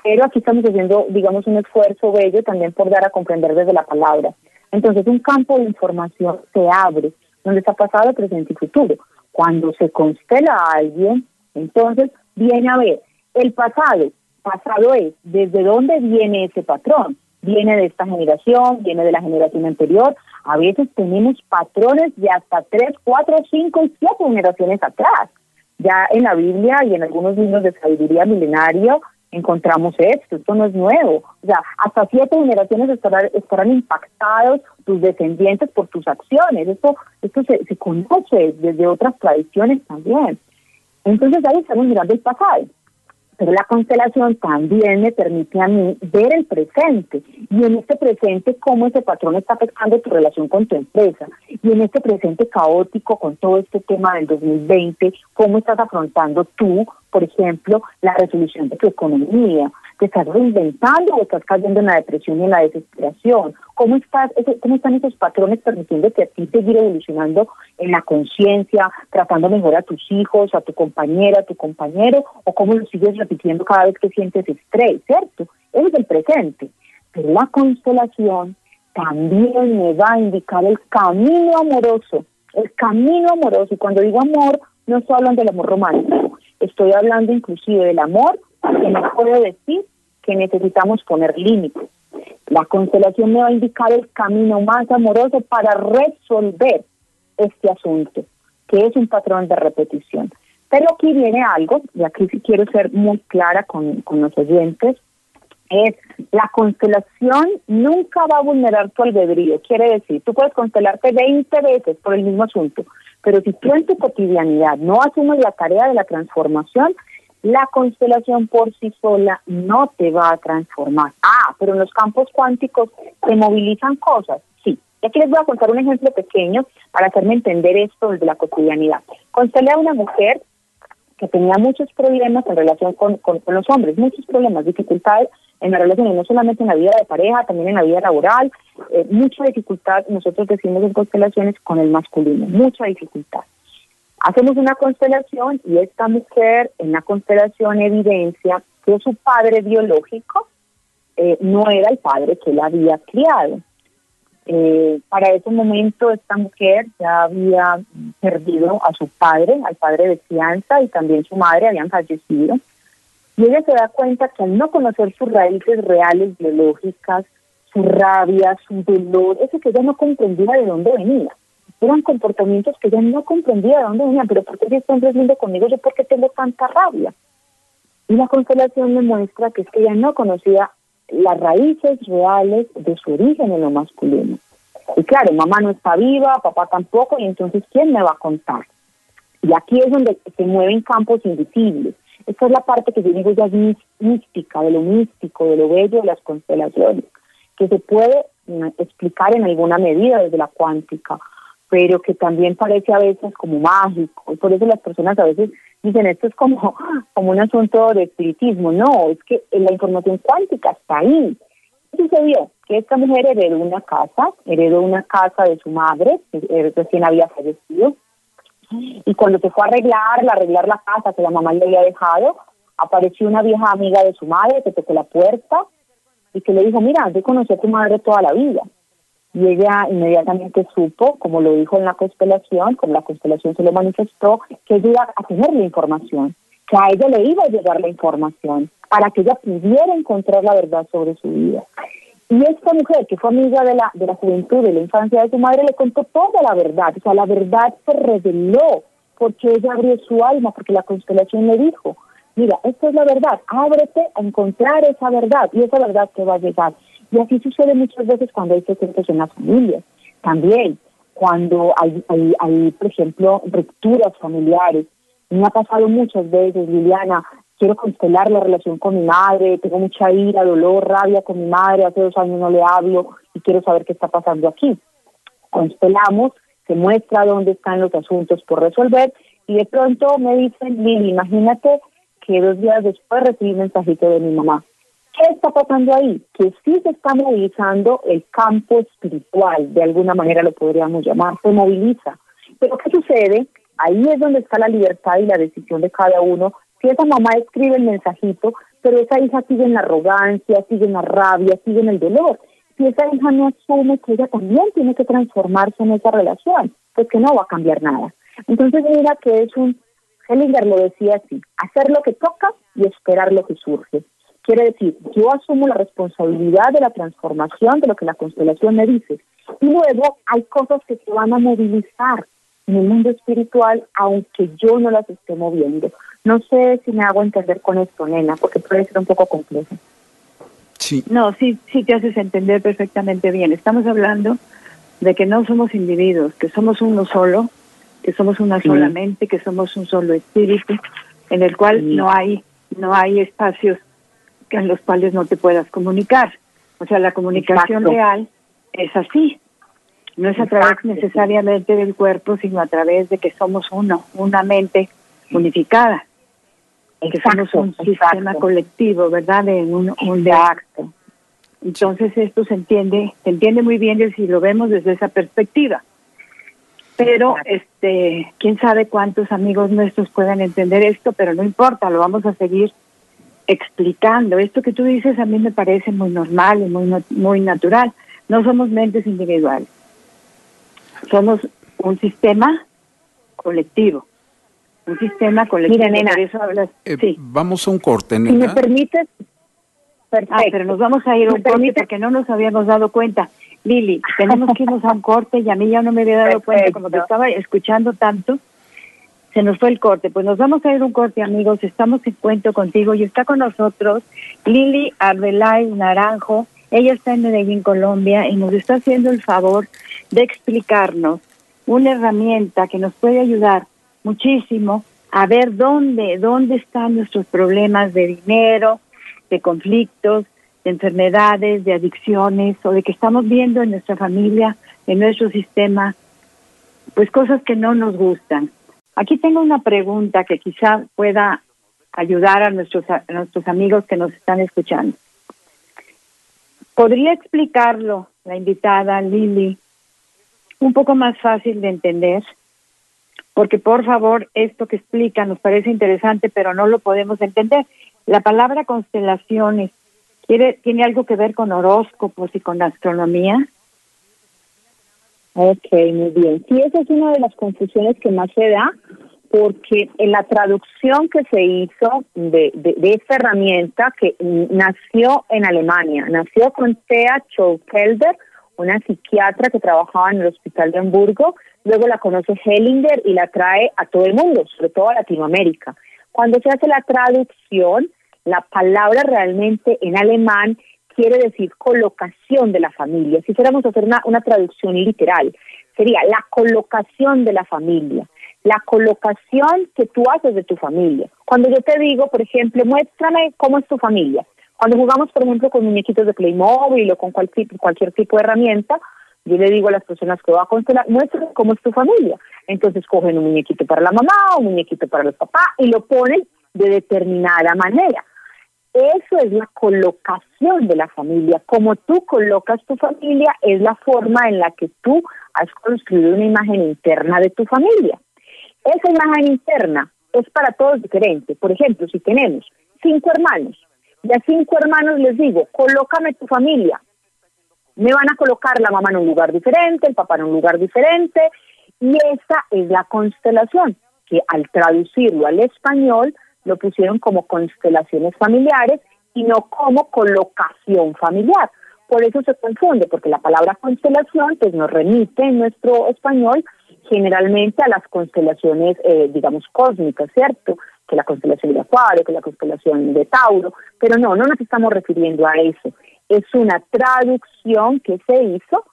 Pero aquí estamos haciendo, digamos, un esfuerzo bello también por dar a comprender desde la palabra. Entonces, un campo de información se abre, donde está pasado, presente y futuro. Cuando se constela a alguien, entonces viene a ver el pasado, pasado es, ¿desde dónde viene ese patrón? Viene de esta generación, viene de la generación anterior. A veces tenemos patrones de hasta tres, cuatro, cinco siete generaciones atrás. Ya en la Biblia y en algunos libros de sabiduría milenario encontramos esto, esto no es nuevo. O sea, hasta siete generaciones estarán, estarán impactados tus descendientes por tus acciones. Esto, esto se, se conoce desde otras tradiciones también. Entonces ahí estamos mirando el pasado pero la constelación también me permite a mí ver el presente y en este presente cómo ese patrón está afectando tu relación con tu empresa y en este presente caótico con todo este tema del 2020, cómo estás afrontando tú, por ejemplo, la resolución de tu economía. ¿Te estás reinventando o estás cayendo en la depresión y en la desesperación? ¿Cómo, estás, ¿Cómo están esos patrones permitiéndote a ti seguir evolucionando en la conciencia, tratando mejor a tus hijos, a tu compañera, a tu compañero? ¿O cómo lo sigues repitiendo cada vez que sientes estrés, cierto? Eso es el presente. Pero la constelación también me va a indicar el camino amoroso, el camino amoroso. Y cuando digo amor, no estoy hablando del amor romántico, estoy hablando inclusive del amor que me puedo decir que necesitamos poner límites. La constelación me va a indicar el camino más amoroso para resolver este asunto, que es un patrón de repetición. Pero aquí viene algo, y aquí sí quiero ser muy clara con, con los oyentes, es la constelación nunca va a vulnerar tu albedrío. Quiere decir, tú puedes constelarte 20 veces por el mismo asunto, pero si tú en tu cotidianidad no asumes la tarea de la transformación, la constelación por sí sola no te va a transformar. Ah, pero en los campos cuánticos se movilizan cosas. Sí. Y aquí les voy a contar un ejemplo pequeño para hacerme entender esto desde la cotidianidad. Constelé a una mujer que tenía muchos problemas en relación con, los hombres, muchos problemas, dificultades en la relación, no solamente en la vida de pareja, también en la vida laboral, eh, mucha dificultad, nosotros decimos en constelaciones, con el masculino, mucha dificultad. Hacemos una constelación y esta mujer en la constelación evidencia que su padre biológico eh, no era el padre que la había criado. Eh, para ese momento esta mujer ya había perdido a su padre, al padre de fianza y también su madre habían fallecido. Y ella se da cuenta que al no conocer sus raíces reales biológicas, su rabia, su dolor, eso que ella no comprendía de dónde venía eran comportamientos que yo no comprendía de dónde venían, pero ¿por qué si este conmigo? ¿Yo por qué tengo tanta rabia? Y la constelación me muestra que es que ella no conocía las raíces reales de su origen en lo masculino. Y claro, mamá no está viva, papá tampoco, y entonces ¿quién me va a contar? Y aquí es donde se mueven campos invisibles. Esta es la parte que yo digo ya mística, de lo místico, de lo bello de las constelaciones, que se puede mm, explicar en alguna medida desde la cuántica pero que también parece a veces como mágico. Y por eso las personas a veces dicen esto es como, como un asunto de espiritismo. No, es que la información cuántica está ahí. ¿Qué sucedió? Que esta mujer heredó una casa, heredó una casa de su madre, que recién había fallecido, y cuando se fue a arreglar, a arreglar la casa que la mamá le había dejado, apareció una vieja amiga de su madre que tocó la puerta y que le dijo, mira, yo conocí a tu madre toda la vida y ella inmediatamente supo, como lo dijo en la constelación, como la constelación se lo manifestó, que ella iba a tener la información, que a ella le iba a llegar la información para que ella pudiera encontrar la verdad sobre su vida. Y esta mujer, que fue amiga de la, de la juventud, de la infancia de su madre, le contó toda la verdad. O sea, la verdad se reveló porque ella abrió su alma, porque la constelación le dijo, mira, esto es la verdad, ábrete a encontrar esa verdad y esa verdad te va a llegar. Y así sucede muchas veces cuando hay secretos en las familias. También cuando hay, hay, hay, por ejemplo, rupturas familiares. Me ha pasado muchas veces, Liliana, quiero constelar la relación con mi madre, tengo mucha ira, dolor, rabia con mi madre, hace dos años no le hablo y quiero saber qué está pasando aquí. Constelamos, se muestra dónde están los asuntos por resolver y de pronto me dicen, Lili, imagínate que dos días después recibí un mensajito de mi mamá ¿Qué está pasando ahí? Que sí se está movilizando el campo espiritual, de alguna manera lo podríamos llamar, se moviliza. Pero ¿qué sucede? Ahí es donde está la libertad y la decisión de cada uno. Si esa mamá escribe el mensajito, pero esa hija sigue en la arrogancia, sigue en la rabia, sigue en el dolor. Si esa hija no asume que ella también tiene que transformarse en esa relación, pues que no va a cambiar nada. Entonces mira que es un, Hellinger lo decía así, hacer lo que toca y esperar lo que surge. Quiere decir, yo asumo la responsabilidad de la transformación de lo que la constelación me dice. Y luego hay cosas que se van a movilizar en el mundo espiritual, aunque yo no las esté moviendo. No sé si me hago entender con esto, nena, porque puede ser un poco complejo. Sí. No, sí, sí te haces entender perfectamente bien. Estamos hablando de que no somos individuos, que somos uno solo, que somos una sola mente, que somos un solo espíritu, en el cual no hay no hay espacios en los cuales no te puedas comunicar. O sea, la comunicación real es así. No es a través necesariamente del cuerpo, sino a través de que somos uno, una mente unificada. que somos un sistema colectivo, ¿verdad? En un, un acto. Entonces esto se entiende, se entiende muy bien si lo vemos desde esa perspectiva. Pero este, quién sabe cuántos amigos nuestros puedan entender esto, pero no importa, lo vamos a seguir explicando. Esto que tú dices a mí me parece muy normal y muy muy natural. No somos mentes individuales. Somos un sistema colectivo. Un sistema colectivo. Mira, nena, eso hablas. Eh, sí. Vamos a un corte, nena. Si me permites, Perfecto. Ah, pero nos vamos a ir a un corte porque no nos habíamos dado cuenta. Lili, tenemos que irnos a un corte y a mí ya no me había dado cuenta, como te estaba escuchando tanto, se nos fue el corte. Pues nos vamos a ir un corte, amigos. Estamos en cuento contigo y está con nosotros Lili Arbelay Naranjo. Ella está en Medellín, Colombia, y nos está haciendo el favor de explicarnos una herramienta que nos puede ayudar muchísimo a ver dónde, dónde están nuestros problemas de dinero, de conflictos, de enfermedades, de adicciones o de que estamos viendo en nuestra familia, en nuestro sistema, pues cosas que no nos gustan. Aquí tengo una pregunta que quizá pueda ayudar a nuestros, nuestros amigos que nos están escuchando. ¿Podría explicarlo la invitada Lili un poco más fácil de entender? Porque por favor, esto que explica nos parece interesante, pero no lo podemos entender. La palabra constelaciones ¿quiere, tiene algo que ver con horóscopos y con astronomía. Ok, muy bien. Sí, esa es una de las confusiones que más se da, porque en la traducción que se hizo de, de, esta herramienta que nació en Alemania, nació con Thea Schaukelder, una psiquiatra que trabajaba en el Hospital de Hamburgo, luego la conoce Hellinger y la trae a todo el mundo, sobre todo a Latinoamérica. Cuando se hace la traducción, la palabra realmente en alemán quiere decir colocación de la familia. Si fuéramos a hacer una, una traducción literal, sería la colocación de la familia, la colocación que tú haces de tu familia. Cuando yo te digo, por ejemplo, muéstrame cómo es tu familia. Cuando jugamos, por ejemplo, con muñequitos de Playmobil o con cualquier, cualquier tipo de herramienta, yo le digo a las personas que va a constelar, muéstrame cómo es tu familia. Entonces cogen un muñequito para la mamá, un muñequito para los papás y lo ponen de determinada manera. Eso es la colocación de la familia. Como tú colocas tu familia es la forma en la que tú has construido una imagen interna de tu familia. Esa imagen interna es para todos diferente. Por ejemplo, si tenemos cinco hermanos y a cinco hermanos les digo, colócame tu familia, me van a colocar la mamá en un lugar diferente, el papá en un lugar diferente, y esa es la constelación, que al traducirlo al español lo pusieron como constelaciones familiares y no como colocación familiar. Por eso se confunde, porque la palabra constelación pues nos remite en nuestro español generalmente a las constelaciones, eh, digamos, cósmicas, ¿cierto? Que la constelación de Acuario, que la constelación de Tauro, pero no, no nos estamos refiriendo a eso es una traducción que se hizo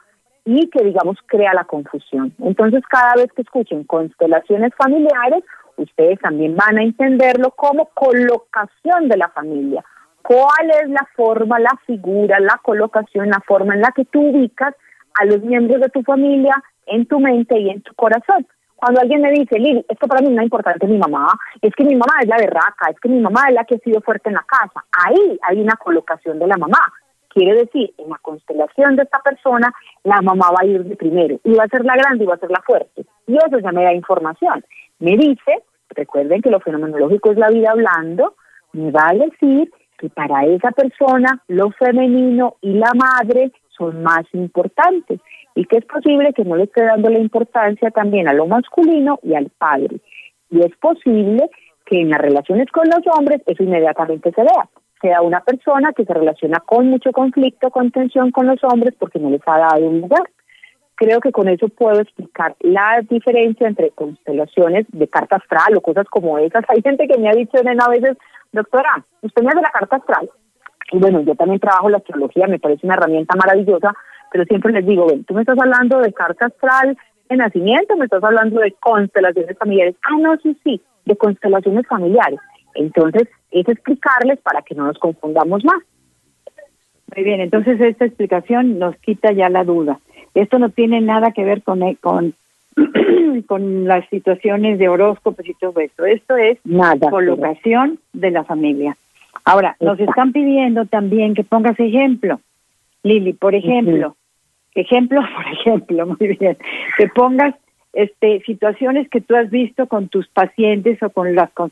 y que, digamos, crea la confusión. Entonces, cada vez que escuchen constelaciones familiares, ustedes también van a entenderlo como colocación de la familia. ¿Cuál es la forma, la figura, la colocación, la forma en la que tú ubicas a los miembros de tu familia en tu mente y en tu corazón? Cuando alguien me dice, Lili, esto para mí no es importante mi mamá, es que mi mamá es la berraca, es que mi mamá es la que ha sido fuerte en la casa. Ahí hay una colocación de la mamá. Quiere decir, en la constelación de esta persona, la mamá va a ir de primero y va a ser la grande y va a ser la fuerte. Y eso ya me da información. Me dice, recuerden que lo fenomenológico es la vida hablando, me va a decir que para esa persona lo femenino y la madre son más importantes y que es posible que no le esté dando la importancia también a lo masculino y al padre. Y es posible que en las relaciones con los hombres eso inmediatamente se vea sea una persona que se relaciona con mucho conflicto, con tensión con los hombres porque no les ha dado un lugar. Creo que con eso puedo explicar la diferencia entre constelaciones de carta astral o cosas como esas. Hay gente que me ha dicho a veces, doctora, usted me hace la carta astral. Y bueno, yo también trabajo la astrología, me parece una herramienta maravillosa, pero siempre les digo, ven, tú me estás hablando de carta astral de nacimiento, me estás hablando de constelaciones familiares. Ah, no, sí, sí, de constelaciones familiares. Entonces, es explicarles para que no nos confundamos más. Muy bien, entonces esta explicación nos quita ya la duda. Esto no tiene nada que ver con, con con las situaciones de horóscopos y todo eso. Esto es colocación de la familia. Ahora, nos están pidiendo también que pongas ejemplo. Lili, por ejemplo, ejemplo, por ejemplo, muy bien, que pongas este situaciones que tú has visto con tus pacientes o con las con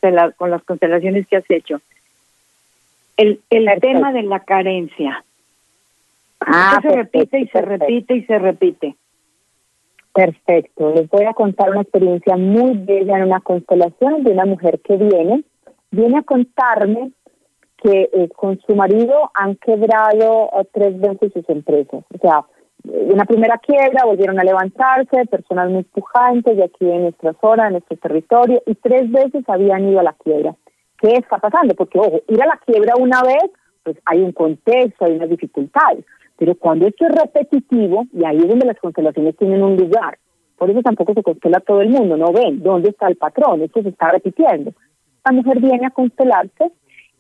las constelaciones que has hecho. El, el tema de la carencia. Ah, se repite y se repite y se repite. Perfecto. Les voy a contar una experiencia muy bella en una constelación de una mujer que viene, viene a contarme que eh, con su marido han quebrado eh, tres veces sus empresas. O sea, una primera quiebra, volvieron a levantarse, personas muy pujantes de aquí en nuestra zona, en nuestro territorio, y tres veces habían ido a la quiebra. ¿Qué está pasando? Porque, ojo, ir a la quiebra una vez, pues hay un contexto, hay unas dificultades. Pero cuando esto es repetitivo, y ahí es donde las constelaciones tienen un lugar, por eso tampoco se constela todo el mundo, no ven dónde está el patrón, esto se está repitiendo. La mujer viene a constelarse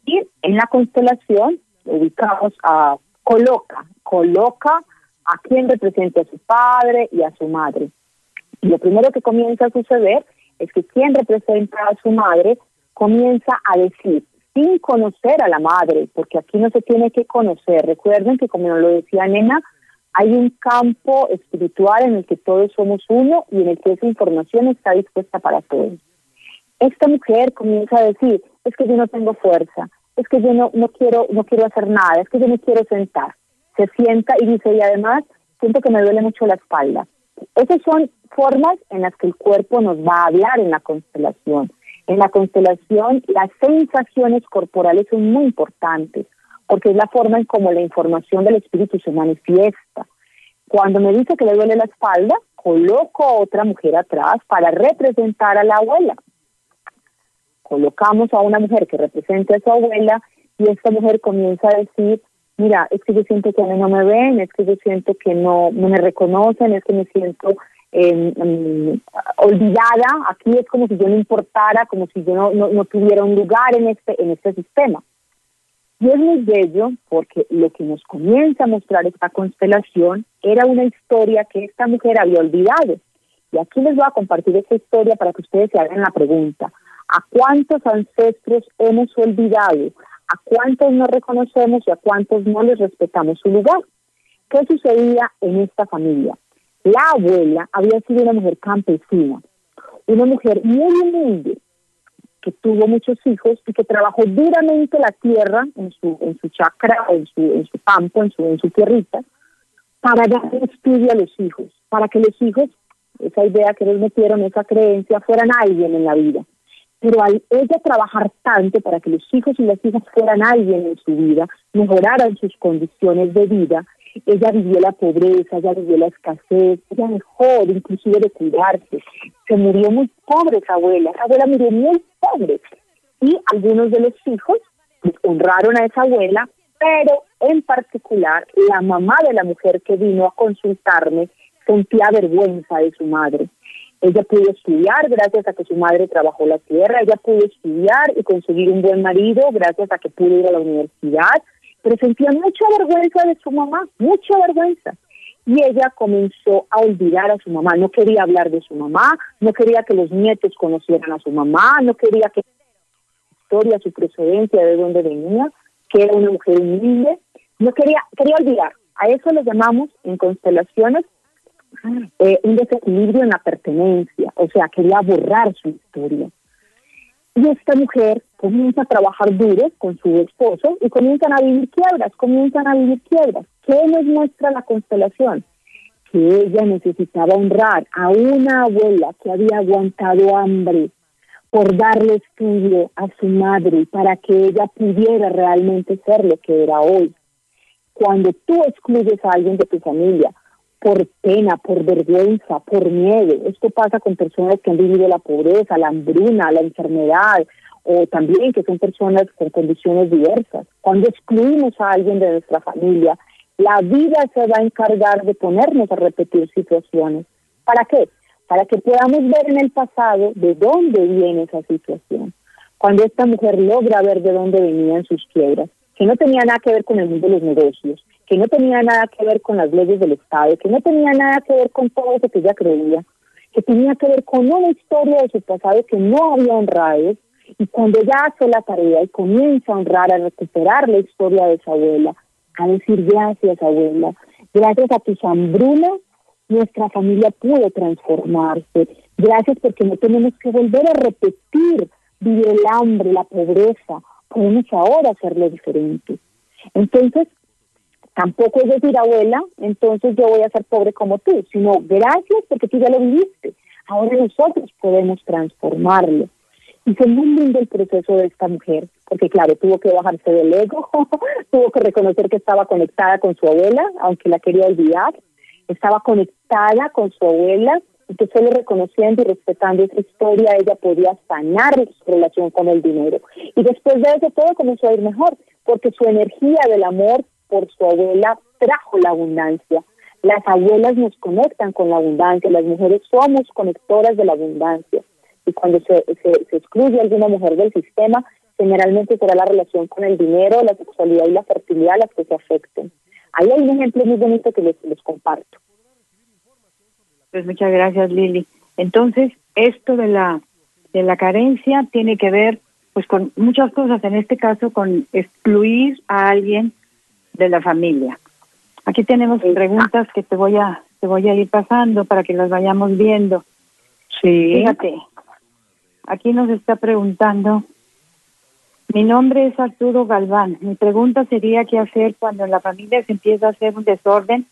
y en la constelación ubicamos a, coloca, coloca a quien representa a su padre y a su madre. Y lo primero que comienza a suceder es que quien representa a su madre comienza a decir, sin conocer a la madre, porque aquí no se tiene que conocer. Recuerden que, como nos lo decía Nena, hay un campo espiritual en el que todos somos uno y en el que esa información está dispuesta para todos. Esta mujer comienza a decir, es que yo no tengo fuerza, es que yo no, no quiero no quiero hacer nada, es que yo me quiero sentar. Se sienta y dice, y además siento que me duele mucho la espalda. Esas son formas en las que el cuerpo nos va a hablar en la constelación. En la constelación, las sensaciones corporales son muy importantes, porque es la forma en cómo la información del espíritu se manifiesta. Cuando me dice que le duele la espalda, coloco a otra mujer atrás para representar a la abuela. Colocamos a una mujer que represente a su abuela y esta mujer comienza a decir, mira, es que yo siento que a mí no me ven, es que yo siento que no, no me reconocen, es que me siento olvidada, aquí es como si yo no importara, como si yo no, no, tuviera un lugar en este, en este sistema. Y es muy bello porque lo que nos comienza a mostrar esta constelación era una historia que esta mujer había olvidado. Y aquí les voy a compartir esta historia para que ustedes se hagan la pregunta. ¿A cuántos ancestros hemos olvidado? ¿A cuántos no reconocemos y a cuántos no les respetamos su lugar? ¿Qué sucedía en esta familia? La abuela había sido una mujer campesina, una mujer muy humilde, que tuvo muchos hijos y que trabajó duramente la tierra en su, en su chacra, en su, en su campo, en su, en su tierrita, para dar estudio a los hijos, para que los hijos, esa idea que les metieron, esa creencia, fueran alguien en la vida. Pero al ella trabajar tanto para que los hijos y las hijas fueran alguien en su vida, mejoraran sus condiciones de vida, ella vivió la pobreza, ella vivió la escasez, ella dejó inclusive de cuidarse. Se murió muy pobre esa abuela, esa abuela murió muy pobre. Y algunos de los hijos pues, honraron a esa abuela, pero en particular la mamá de la mujer que vino a consultarme sentía vergüenza de su madre. Ella pudo estudiar gracias a que su madre trabajó la tierra, ella pudo estudiar y conseguir un buen marido gracias a que pudo ir a la universidad, pero sentía mucha vergüenza de su mamá, mucha vergüenza. Y ella comenzó a olvidar a su mamá, no quería hablar de su mamá, no quería que los nietos conocieran a su mamá, no quería que historia, su procedencia, de dónde venía, que era una mujer humilde, no quería, quería olvidar. A eso le llamamos en constelaciones eh, un desequilibrio en la pertenencia, o sea, quería borrar su historia. Y esta mujer comienza a trabajar duro con su esposo y comienzan a vivir quiebras, comienzan a vivir quiebras. ¿Qué nos muestra la constelación? Que ella necesitaba honrar a una abuela que había aguantado hambre por darle estudio a su madre para que ella pudiera realmente ser lo que era hoy. Cuando tú excluyes a alguien de tu familia por pena, por vergüenza, por miedo. Esto pasa con personas que han vivido la pobreza, la hambruna, la enfermedad, o también que son personas con condiciones diversas. Cuando excluimos a alguien de nuestra familia, la vida se va a encargar de ponernos a repetir situaciones. ¿Para qué? Para que podamos ver en el pasado de dónde viene esa situación. Cuando esta mujer logra ver de dónde venían sus quiebras, que no tenía nada que ver con el mundo de los negocios, que no tenía nada que ver con las leyes del Estado, que no tenía nada que ver con todo eso que ella creía, que tenía que ver con una historia de su pasado que no había honrado, y cuando ella hace la tarea y comienza a honrar, a recuperar la historia de su abuela, a decir gracias abuela, gracias a tus hambruna, nuestra familia pudo transformarse, gracias porque no tenemos que volver a repetir, vivir el hambre, la pobreza, podemos ahora hacerlo diferente. Entonces, tampoco es decir, abuela, entonces yo voy a ser pobre como tú, sino gracias porque tú ya lo viviste. Ahora nosotros podemos transformarlo. Y fue muy lindo el proceso de esta mujer, porque claro, tuvo que bajarse del ego, tuvo que reconocer que estaba conectada con su abuela, aunque la quería olvidar, estaba conectada con su abuela, y que solo reconociendo y respetando esa historia ella podía sanar su relación con el dinero. Y después de eso todo comenzó a ir mejor, porque su energía del amor por su abuela trajo la abundancia. Las abuelas nos conectan con la abundancia, las mujeres somos conectoras de la abundancia. Y cuando se, se, excluye alguna mujer del sistema, generalmente será la relación con el dinero, la sexualidad y la fertilidad las que se afecten. Ahí hay un ejemplo muy bonito que les, les comparto. Pues muchas gracias, Lili. Entonces, esto de la de la carencia tiene que ver pues con muchas cosas, en este caso con excluir a alguien de la familia. Aquí tenemos preguntas que te voy a te voy a ir pasando para que las vayamos viendo. Sí. Fíjate. Aquí nos está preguntando mi nombre es Arturo Galván. Mi pregunta sería qué hacer cuando en la familia se empieza a hacer un desorden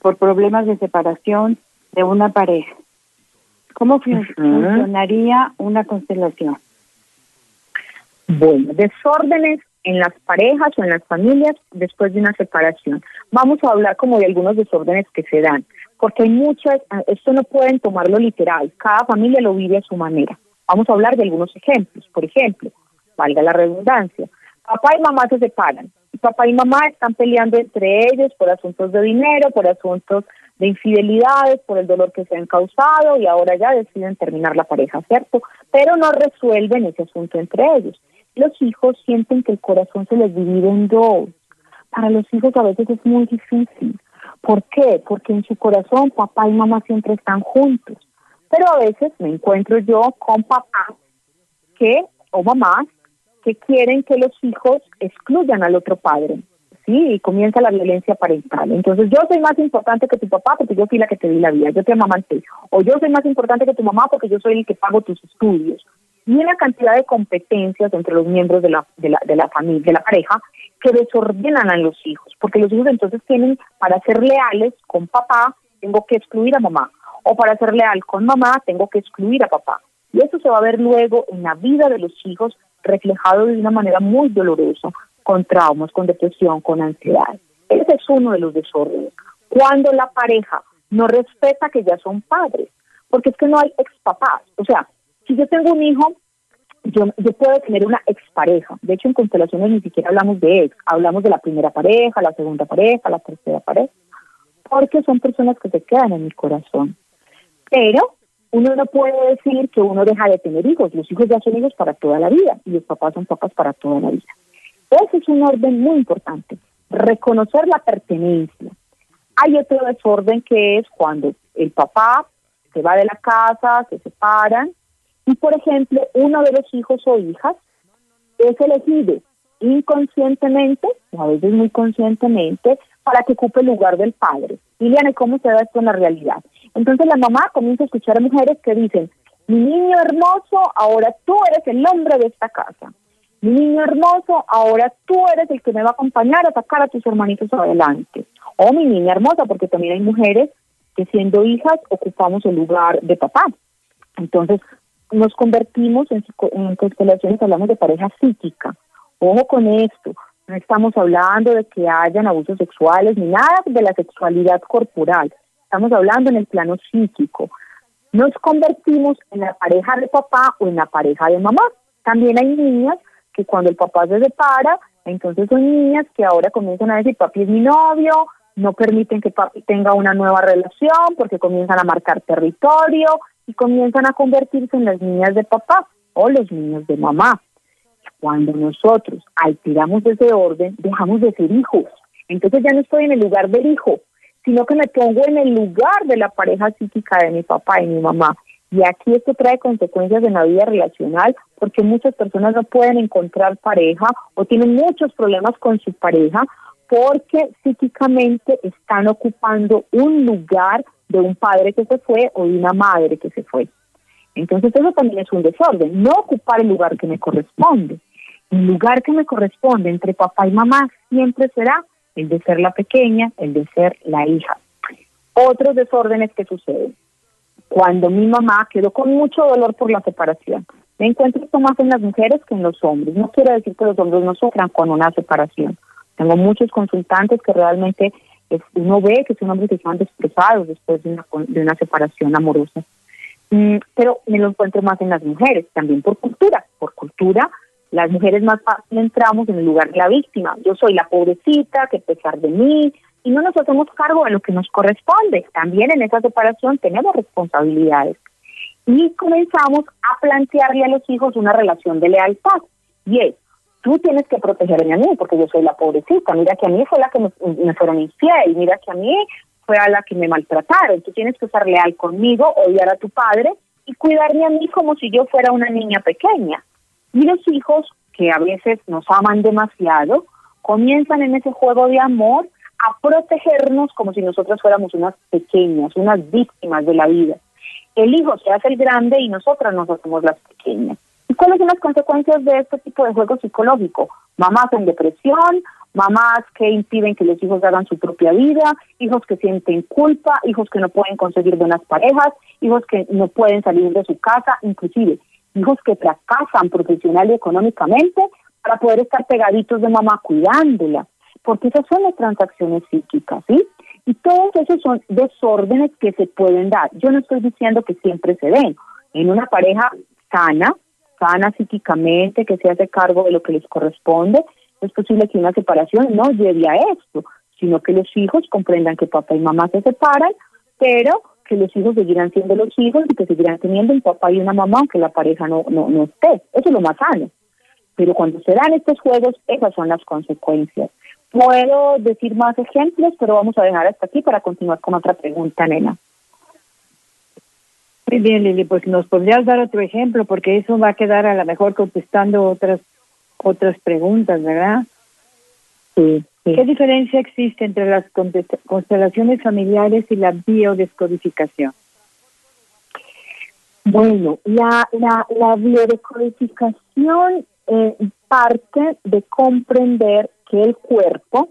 por problemas de separación de una pareja. ¿Cómo funcionaría una constelación? Bueno, desórdenes en las parejas o en las familias después de una separación. Vamos a hablar como de algunos desórdenes que se dan, porque hay muchas, esto no pueden tomarlo literal, cada familia lo vive a su manera. Vamos a hablar de algunos ejemplos. Por ejemplo, valga la redundancia, papá y mamá se separan. Papá y mamá están peleando entre ellos por asuntos de dinero, por asuntos de infidelidades, por el dolor que se han causado y ahora ya deciden terminar la pareja, ¿cierto? Pero no resuelven ese asunto entre ellos. Los hijos sienten que el corazón se les divide en dos. Para los hijos a veces es muy difícil. ¿Por qué? Porque en su corazón papá y mamá siempre están juntos. Pero a veces me encuentro yo con papás que, o mamás que quieren que los hijos excluyan al otro padre. Sí, y comienza la violencia parental. Entonces, yo soy más importante que tu papá porque yo fui la que te di la vida, yo te amamanté. O yo soy más importante que tu mamá porque yo soy el que pago tus estudios. Y una cantidad de competencias entre los miembros de la, de la, de la familia, de la pareja, que desordenan a los hijos. Porque los hijos entonces tienen, para ser leales con papá, tengo que excluir a mamá. O para ser leal con mamá, tengo que excluir a papá. Y eso se va a ver luego en la vida de los hijos reflejado de una manera muy dolorosa, con traumas, con depresión, con ansiedad. Ese es uno de los desórdenes. Cuando la pareja no respeta que ya son padres, porque es que no hay expapás. O sea, si yo tengo un hijo, yo, yo puedo tener una expareja. De hecho, en constelaciones ni siquiera hablamos de ex, hablamos de la primera pareja, la segunda pareja, la tercera pareja, porque son personas que se quedan en mi corazón. Pero uno no puede decir que uno deja de tener hijos. Los hijos ya son hijos para toda la vida y los papás son papás para toda la vida. Ese es un orden muy importante. Reconocer la pertenencia. Hay otro desorden que es cuando el papá se va de la casa, se separan y, por ejemplo, uno de los hijos o hijas es elegido inconscientemente, o a veces muy conscientemente, para que ocupe el lugar del padre. Liliana, ¿cómo se da esto en la realidad? Entonces la mamá comienza a escuchar mujeres que dicen, mi niño hermoso, ahora tú eres el hombre de esta casa. Mi niño hermoso, ahora tú eres el que me va a acompañar a sacar a tus hermanitos adelante. O mi niña hermosa, porque también hay mujeres que siendo hijas ocupamos el lugar de papá. Entonces nos convertimos en, en constelaciones, hablamos de pareja psíquica. Ojo con esto, no estamos hablando de que hayan abusos sexuales ni nada de la sexualidad corporal estamos hablando en el plano psíquico. Nos convertimos en la pareja de papá o en la pareja de mamá. También hay niñas que cuando el papá se separa, entonces son niñas que ahora comienzan a decir, papi es mi novio, no permiten que papi tenga una nueva relación porque comienzan a marcar territorio y comienzan a convertirse en las niñas de papá o los niños de mamá. Cuando nosotros alteramos ese orden, dejamos de ser hijos. Entonces ya no estoy en el lugar del hijo, sino que me pongo en el lugar de la pareja psíquica de mi papá y mi mamá. Y aquí esto trae consecuencias en la vida relacional porque muchas personas no pueden encontrar pareja o tienen muchos problemas con su pareja porque psíquicamente están ocupando un lugar de un padre que se fue o de una madre que se fue. Entonces eso también es un desorden, no ocupar el lugar que me corresponde. El lugar que me corresponde entre papá y mamá siempre será el de ser la pequeña, el de ser la hija. Otros desórdenes que suceden. Cuando mi mamá quedó con mucho dolor por la separación. Me encuentro esto más en las mujeres que en los hombres. No quiero decir que los hombres no sufran con una separación. Tengo muchos consultantes que realmente uno ve que son hombres que están destrozados después de una, de una separación amorosa. Mm, pero me lo encuentro más en las mujeres, también por cultura. Por cultura, las mujeres más fácil entramos en el lugar de la víctima. Yo soy la pobrecita que pesar de mí y no nos hacemos cargo de lo que nos corresponde. También en esa separación tenemos responsabilidades. Y comenzamos a plantearle a los hijos una relación de lealtad. Y es, tú tienes que protegerme a mí porque yo soy la pobrecita, mira que a mí fue la que me, fueron infiel, mira que a mí fue a la que me maltrataron, tú tienes que ser leal conmigo, odiar a tu padre y cuidarme a mí como si yo fuera una niña pequeña. Y los hijos, que a veces nos aman demasiado, comienzan en ese juego de amor a protegernos como si nosotros fuéramos unas pequeñas, unas víctimas de la vida. El hijo se hace el grande y nosotras nos hacemos las pequeñas. ¿Y cuáles son las consecuencias de este tipo de juego psicológico? Mamás en depresión, mamás que impiden que los hijos hagan su propia vida, hijos que sienten culpa, hijos que no pueden conseguir buenas parejas, hijos que no pueden salir de su casa, inclusive hijos que fracasan profesional y económicamente para poder estar pegaditos de mamá cuidándola, porque esas son las transacciones psíquicas, ¿sí? Y todos esos son desórdenes que se pueden dar. Yo no estoy diciendo que siempre se den. En una pareja sana, sana psíquicamente, que se hace cargo de lo que les corresponde, es posible que una separación no lleve a esto, sino que los hijos comprendan que papá y mamá se separan, pero que los hijos seguirán siendo los hijos y que seguirán teniendo un papá y una mamá aunque la pareja no, no, no esté. Eso es lo más sano. Pero cuando se dan estos juegos, esas son las consecuencias. Puedo decir más ejemplos, pero vamos a dejar hasta aquí para continuar con otra pregunta, nena. Muy bien, Lili, pues nos podrías dar otro ejemplo, porque eso va a quedar a lo mejor contestando otras otras preguntas, ¿verdad? Sí, ¿Qué diferencia existe entre las constelaciones familiares y la biodescodificación? Bueno, la, la, la biodescodificación eh, parte de comprender que el cuerpo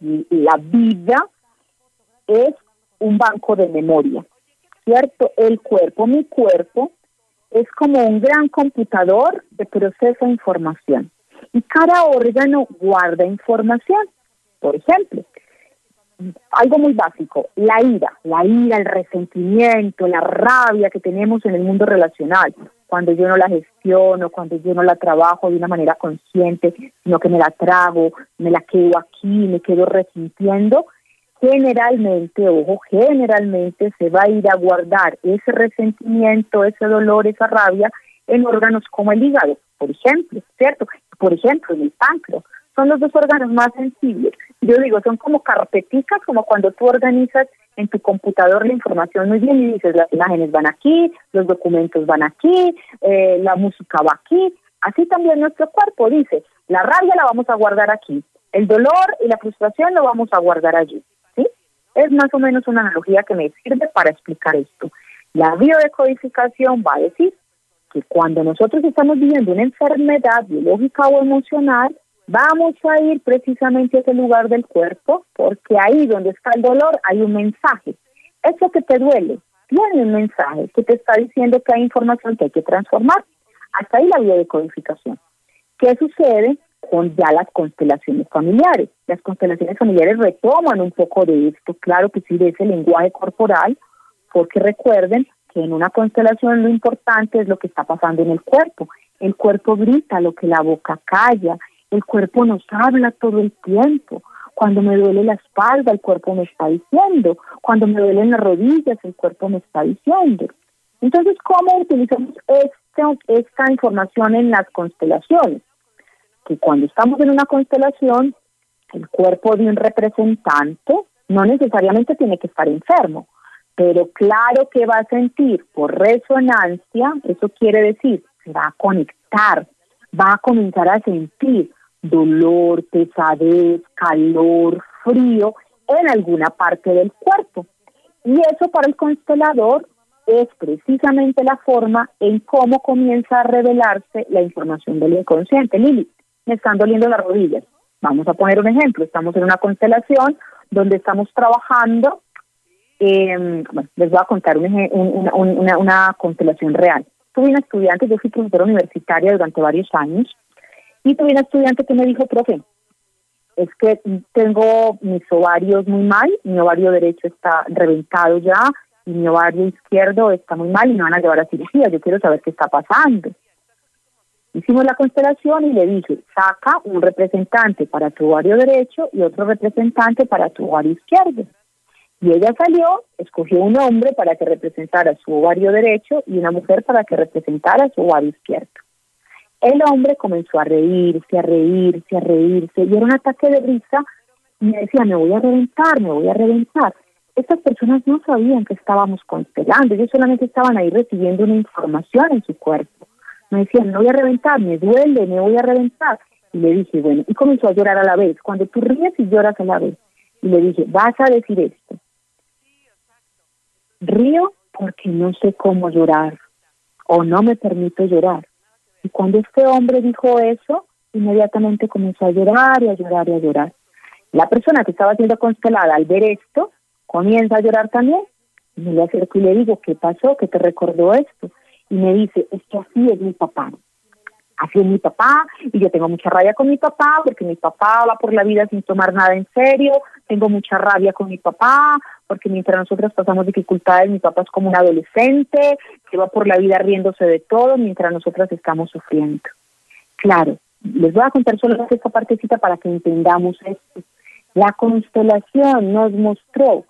y la vida es un banco de memoria. ¿cierto? El cuerpo, mi cuerpo, es como un gran computador de proceso de información. Y cada órgano guarda información. Por ejemplo, algo muy básico, la ira, la ira, el resentimiento, la rabia que tenemos en el mundo relacional, cuando yo no la gestiono, cuando yo no la trabajo de una manera consciente, sino que me la trago, me la quedo aquí, me quedo resintiendo, generalmente, ojo, generalmente se va a ir a guardar ese resentimiento, ese dolor, esa rabia en órganos como el hígado, por ejemplo, ¿cierto? Por ejemplo, en el páncreas. Son los dos órganos más sensibles. Yo digo, son como carpeticas, como cuando tú organizas en tu computador la información muy bien y dices, las imágenes van aquí, los documentos van aquí, eh, la música va aquí. Así también nuestro cuerpo dice, la rabia la vamos a guardar aquí, el dolor y la frustración lo vamos a guardar allí. Es más o menos una analogía que me sirve para explicar esto. La biodecodificación va a decir que cuando nosotros estamos viviendo una enfermedad biológica o emocional, vamos a ir precisamente a ese lugar del cuerpo, porque ahí donde está el dolor hay un mensaje. Eso que te duele tiene un mensaje que te está diciendo que hay información que hay que transformar. Hasta ahí la biodecodificación. ¿Qué sucede? con ya las constelaciones familiares. Las constelaciones familiares retoman un poco de esto, claro que sí, de ese lenguaje corporal, porque recuerden que en una constelación lo importante es lo que está pasando en el cuerpo. El cuerpo grita lo que la boca calla, el cuerpo nos habla todo el tiempo. Cuando me duele la espalda, el cuerpo me está diciendo. Cuando me duelen las rodillas, el cuerpo me está diciendo. Entonces, ¿cómo utilizamos esta información en las constelaciones? que cuando estamos en una constelación, el cuerpo de un representante No necesariamente tiene que estar enfermo, pero claro que va a sentir por resonancia, eso quiere decir, se va a conectar, va a comenzar a sentir dolor, pesadez, calor, frío en alguna parte del cuerpo. Y eso para el constelador es precisamente la forma en cómo comienza a revelarse la información del inconsciente. Lili, me están doliendo las rodillas. Vamos a poner un ejemplo. Estamos en una constelación donde estamos trabajando. Eh, les voy a contar una, una, constelación real. Tuve una estudiante, yo fui profesora universitaria durante varios años, y tuve una estudiante que me dijo, profe, es que tengo mis ovarios muy mal, mi ovario derecho está reventado ya, y mi ovario izquierdo está muy mal y me van a llevar a cirugía, yo quiero saber qué está pasando. Hicimos la constelación y le dije, saca un representante para tu ovario derecho y otro representante para tu ovario izquierdo. Y ella salió, escogió un hombre para que representara su ovario derecho y una mujer para que representara su ovario izquierdo. El hombre comenzó a reírse, a reírse, a reírse, y era un ataque de risa, y me decía, me voy a reventar, me voy a reventar estas personas no sabían que estábamos constelando, ellos solamente estaban ahí recibiendo una información en su cuerpo. Me decían, me voy a reventar, me duele, me voy a reventar. Y le dije, bueno, y comenzó a llorar a la vez. Cuando tú ríes y lloras a la vez. Y le dije, vas a decir esto. Río porque no sé cómo llorar o no me permito llorar. Y cuando este hombre dijo eso, inmediatamente comenzó a llorar y a llorar y a llorar. La persona que estaba siendo constelada al ver esto, comienza a llorar también. Y me le acerco y le digo, ¿qué pasó? ¿Qué te recordó esto? Y me dice, es que así es mi papá. Así es mi papá, y yo tengo mucha rabia con mi papá, porque mi papá va por la vida sin tomar nada en serio, tengo mucha rabia con mi papá, porque mientras nosotros pasamos dificultades, mi papá es como un adolescente, que va por la vida riéndose de todo, mientras nosotras estamos sufriendo. Claro, les voy a contar solo esta partecita para que entendamos esto. La constelación nos mostró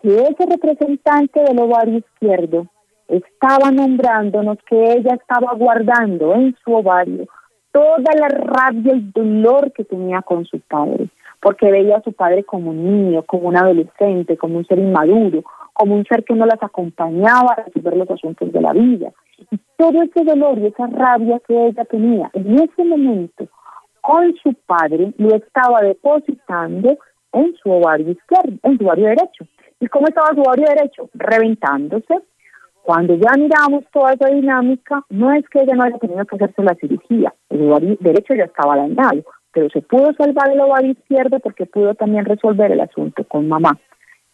que ese representante del ovario izquierdo estaba nombrándonos que ella estaba guardando en su ovario toda la rabia y dolor que tenía con su padre, porque veía a su padre como un niño, como un adolescente, como un ser inmaduro, como un ser que no las acompañaba a resolver los asuntos de la vida. Y todo ese dolor y esa rabia que ella tenía en ese momento con su padre lo estaba depositando en su ovario izquierdo, en su ovario derecho. ¿Y cómo estaba su ovario derecho? Reventándose. Cuando ya miramos toda esa dinámica, no es que ella no haya tenido que hacerse la cirugía, el ovario derecho ya estaba dañado, pero se pudo salvar el ovario izquierdo porque pudo también resolver el asunto con mamá.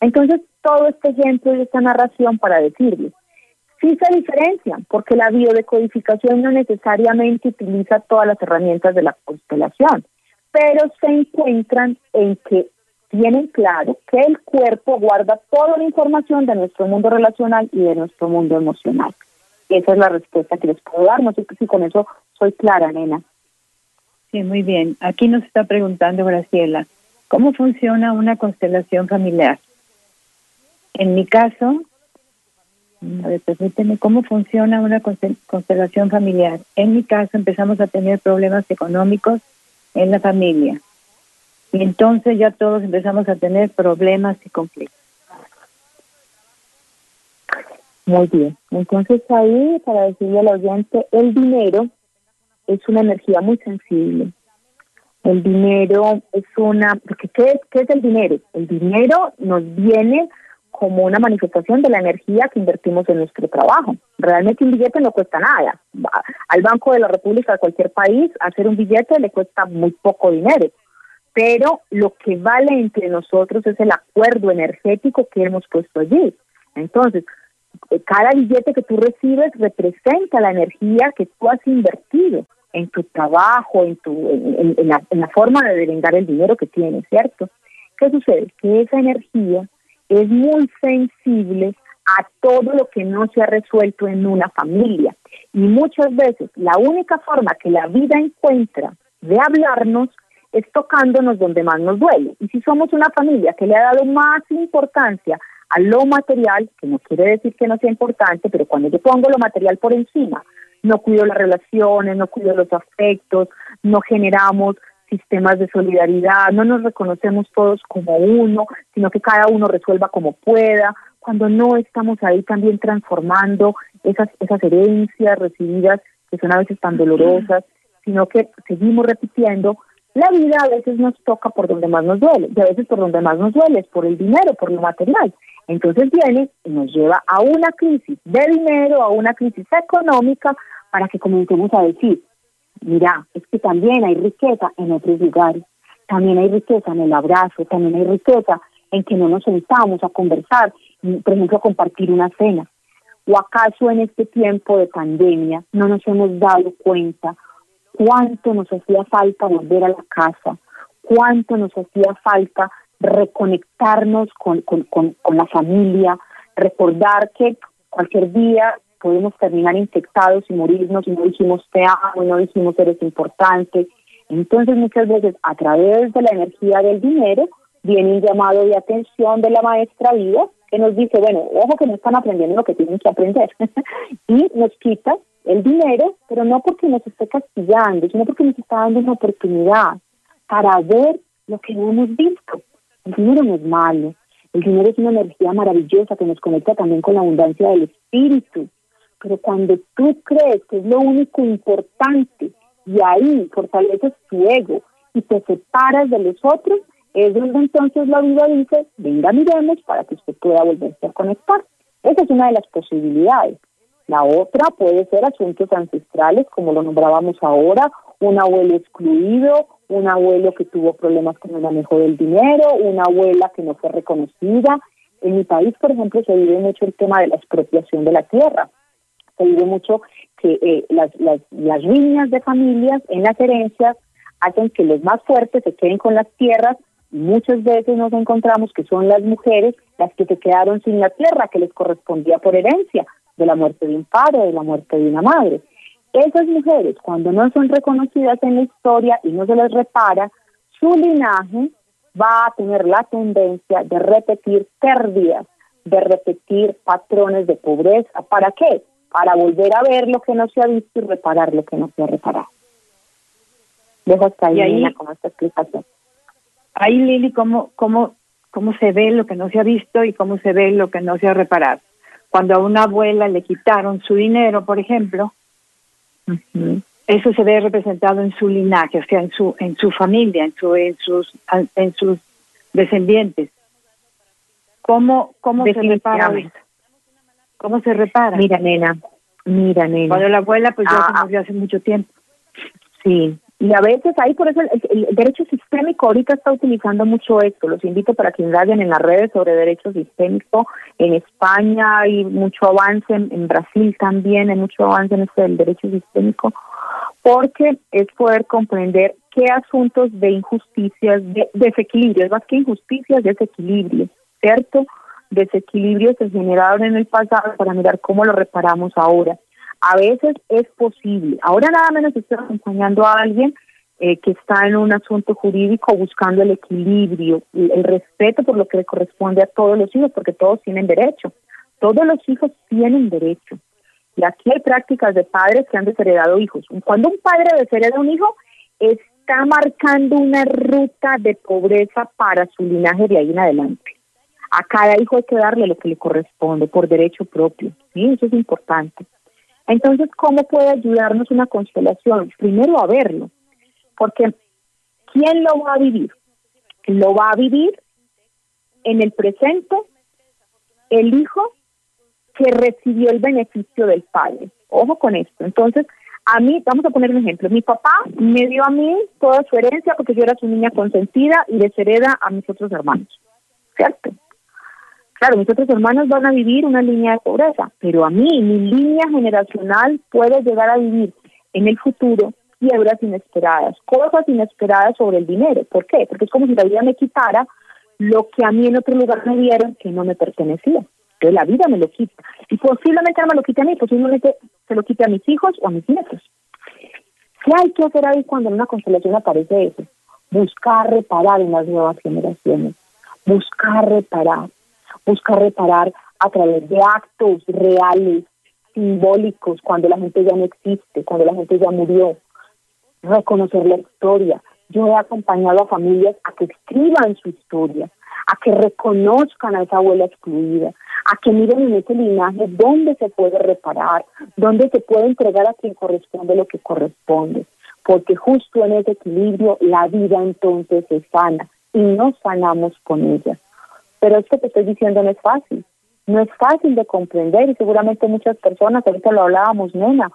Entonces, todo este ejemplo y esta narración para decirles, sí se diferencian, porque la biodecodificación no necesariamente utiliza todas las herramientas de la constelación, pero se encuentran en que tienen claro que el cuerpo guarda toda la información de nuestro mundo relacional y de nuestro mundo emocional. Esa es la respuesta que les puedo dar. No sé si con eso soy clara, nena. Sí, muy bien. Aquí nos está preguntando Graciela, ¿cómo funciona una constelación familiar? En mi caso, a ver, permíteme, ¿cómo funciona una constelación familiar? En mi caso empezamos a tener problemas económicos en la familia y entonces ya todos empezamos a tener problemas y conflictos. Muy bien. Entonces ahí, para decirle al oyente, el dinero es una energía muy sensible. El dinero es una... Porque ¿qué es, ¿Qué es el dinero? El dinero nos viene como una manifestación de la energía que invertimos en nuestro trabajo. Realmente un billete no cuesta nada. Al Banco de la República de cualquier país, hacer un billete le cuesta muy poco dinero pero lo que vale entre nosotros es el acuerdo energético que hemos puesto allí. Entonces, eh, cada billete que tú recibes representa la energía que tú has invertido en tu trabajo, en, tu, en, la, en la forma de devengar el dinero que tienes, ¿cierto? ¿Qué sucede? Que esa energía es muy sensible a todo lo que no se ha resuelto en una familia. Y muchas veces la única forma que la vida encuentra de hablarnos es tocándonos donde más nos duele. Y si somos una familia que le ha dado más importancia a lo material, que no quiere decir que no sea importante, pero cuando yo pongo lo material por encima, no cuido las relaciones, no cuido los afectos, no generamos sistemas de solidaridad, no nos reconocemos todos como uno, sino que cada uno resuelva como pueda, cuando no estamos ahí también transformando esas, esas herencias recibidas que son a veces tan dolorosas, sino que seguimos repitiendo, la vida a veces nos toca por donde más nos duele, y a veces por donde más nos duele es por el dinero, por lo material. Entonces viene y nos lleva a una crisis de dinero, a una crisis económica, para que comencemos a decir, mira, es que también hay riqueza en otros lugares, también hay riqueza en el abrazo, también hay riqueza en que no nos sentamos a conversar, por ejemplo, a compartir una cena. ¿O acaso en este tiempo de pandemia no nos hemos dado cuenta cuánto nos hacía falta volver a la casa, cuánto nos hacía falta reconectarnos con, con, con, la familia, recordar que cualquier día podemos terminar infectados y morirnos y no dijimos te amo, no dijimos eres importante. Entonces muchas veces a través de la energía del dinero viene un llamado de atención de la maestra vida que nos dice, bueno, ojo que no están aprendiendo lo que tienen que aprender y nos quita el dinero, pero no porque nos esté castigando, sino porque nos está dando una oportunidad para ver lo que no hemos visto. El dinero no es malo, el dinero es una energía maravillosa que nos conecta también con la abundancia del espíritu. Pero cuando tú crees que es lo único importante y ahí fortaleces tu ego y te separas de los otros, es donde entonces la vida dice, venga, miremos para que usted pueda volverse a conectar. Esa es una de las posibilidades. La otra puede ser asuntos ancestrales, como lo nombrábamos ahora, un abuelo excluido, un abuelo que tuvo problemas con el manejo del dinero, una abuela que no fue reconocida. En mi país, por ejemplo, se vive mucho el tema de la expropiación de la tierra. Se vive mucho que eh, las, las, de familias en las herencias hacen que los más fuertes se queden con las tierras muchas veces nos encontramos que son las mujeres las que se quedaron sin la tierra que les correspondía por herencia de la muerte de un padre, de la muerte de una madre. Esas mujeres, cuando no son reconocidas en la historia y no se les repara, su linaje va a tener la tendencia de repetir pérdidas, de repetir patrones de pobreza. ¿Para qué? Para volver a ver lo que no se ha visto y reparar lo que no se ha reparado. Dejo hasta ahí, ahí con esta explicación. Ahí, Lili, ¿cómo, cómo, cómo se ve lo que no se ha visto y cómo se ve lo que no se ha reparado. Cuando a una abuela le quitaron su dinero, por ejemplo, eso se ve representado en su linaje, o sea, en su en su familia, en su en sus en sus descendientes. ¿Cómo cómo se repara ¿Cómo se repara? Mira, nena, mira, nena. Cuando la abuela pues ya ah, se ah. hace mucho tiempo. Sí, y a veces ahí por eso el, derecho sistémico ahorita está utilizando mucho esto. Los invito para que indaguen en las redes sobre derecho sistémico. En España hay mucho avance, en, Brasil también hay mucho avance en esto del derecho sistémico, porque es poder comprender qué asuntos de injusticias, de desequilibrios, más que injusticias, desequilibrios, ¿cierto? Desequilibrios se generaron en el pasado para mirar cómo lo reparamos ahora a veces es posible. Ahora nada menos estoy acompañando a alguien eh, que está en un asunto jurídico buscando el equilibrio, el, respeto por lo que le corresponde a todos los hijos, porque todos tienen derecho. Todos los hijos tienen derecho. Y aquí hay prácticas de padres que han desheredado hijos. Cuando un padre deshereda un hijo, está marcando una ruta de pobreza para su linaje de ahí en adelante. A cada hijo hay que darle lo que le corresponde por derecho propio. ¿sí? Eso es importante. Entonces, ¿cómo puede ayudarnos una constelación? Primero a verlo, porque ¿quién lo va a vivir? Lo va a vivir en el presente el hijo que recibió el beneficio del padre. Ojo con esto. Entonces, a mí, vamos a poner un ejemplo, mi papá me dio a mí toda su herencia porque yo era su niña consentida y deshereda a mis otros hermanos, ¿cierto? Claro, mis otros hermanos van a vivir una línea de pobreza, pero a mí, mi línea generacional puede llegar a vivir en el futuro quiebras inesperadas, cosas inesperadas sobre el dinero. ¿Por qué? Porque es como si la vida me quitara lo que a mí en otro lugar me dieron que no me pertenecía. Entonces la vida me lo quita. Y posiblemente no me lo quite a mí, posiblemente se lo quite a mis hijos o a mis nietos. ¿Qué hay que hacer ahí cuando en una constelación aparece eso? Buscar reparar en las nuevas generaciones. Buscar reparar busca reparar a través de actos reales, simbólicos, cuando la gente ya no existe, cuando la gente ya murió, reconocer la historia, yo he acompañado a familias a que escriban su historia, a que reconozcan a esa abuela excluida, a que miren en ese linaje dónde se puede reparar, dónde se puede entregar a quien corresponde lo que corresponde, porque justo en ese equilibrio la vida entonces se sana y nos sanamos con ella. Pero esto que estoy diciendo no es fácil, no es fácil de comprender y seguramente muchas personas, ahorita lo hablábamos, nena,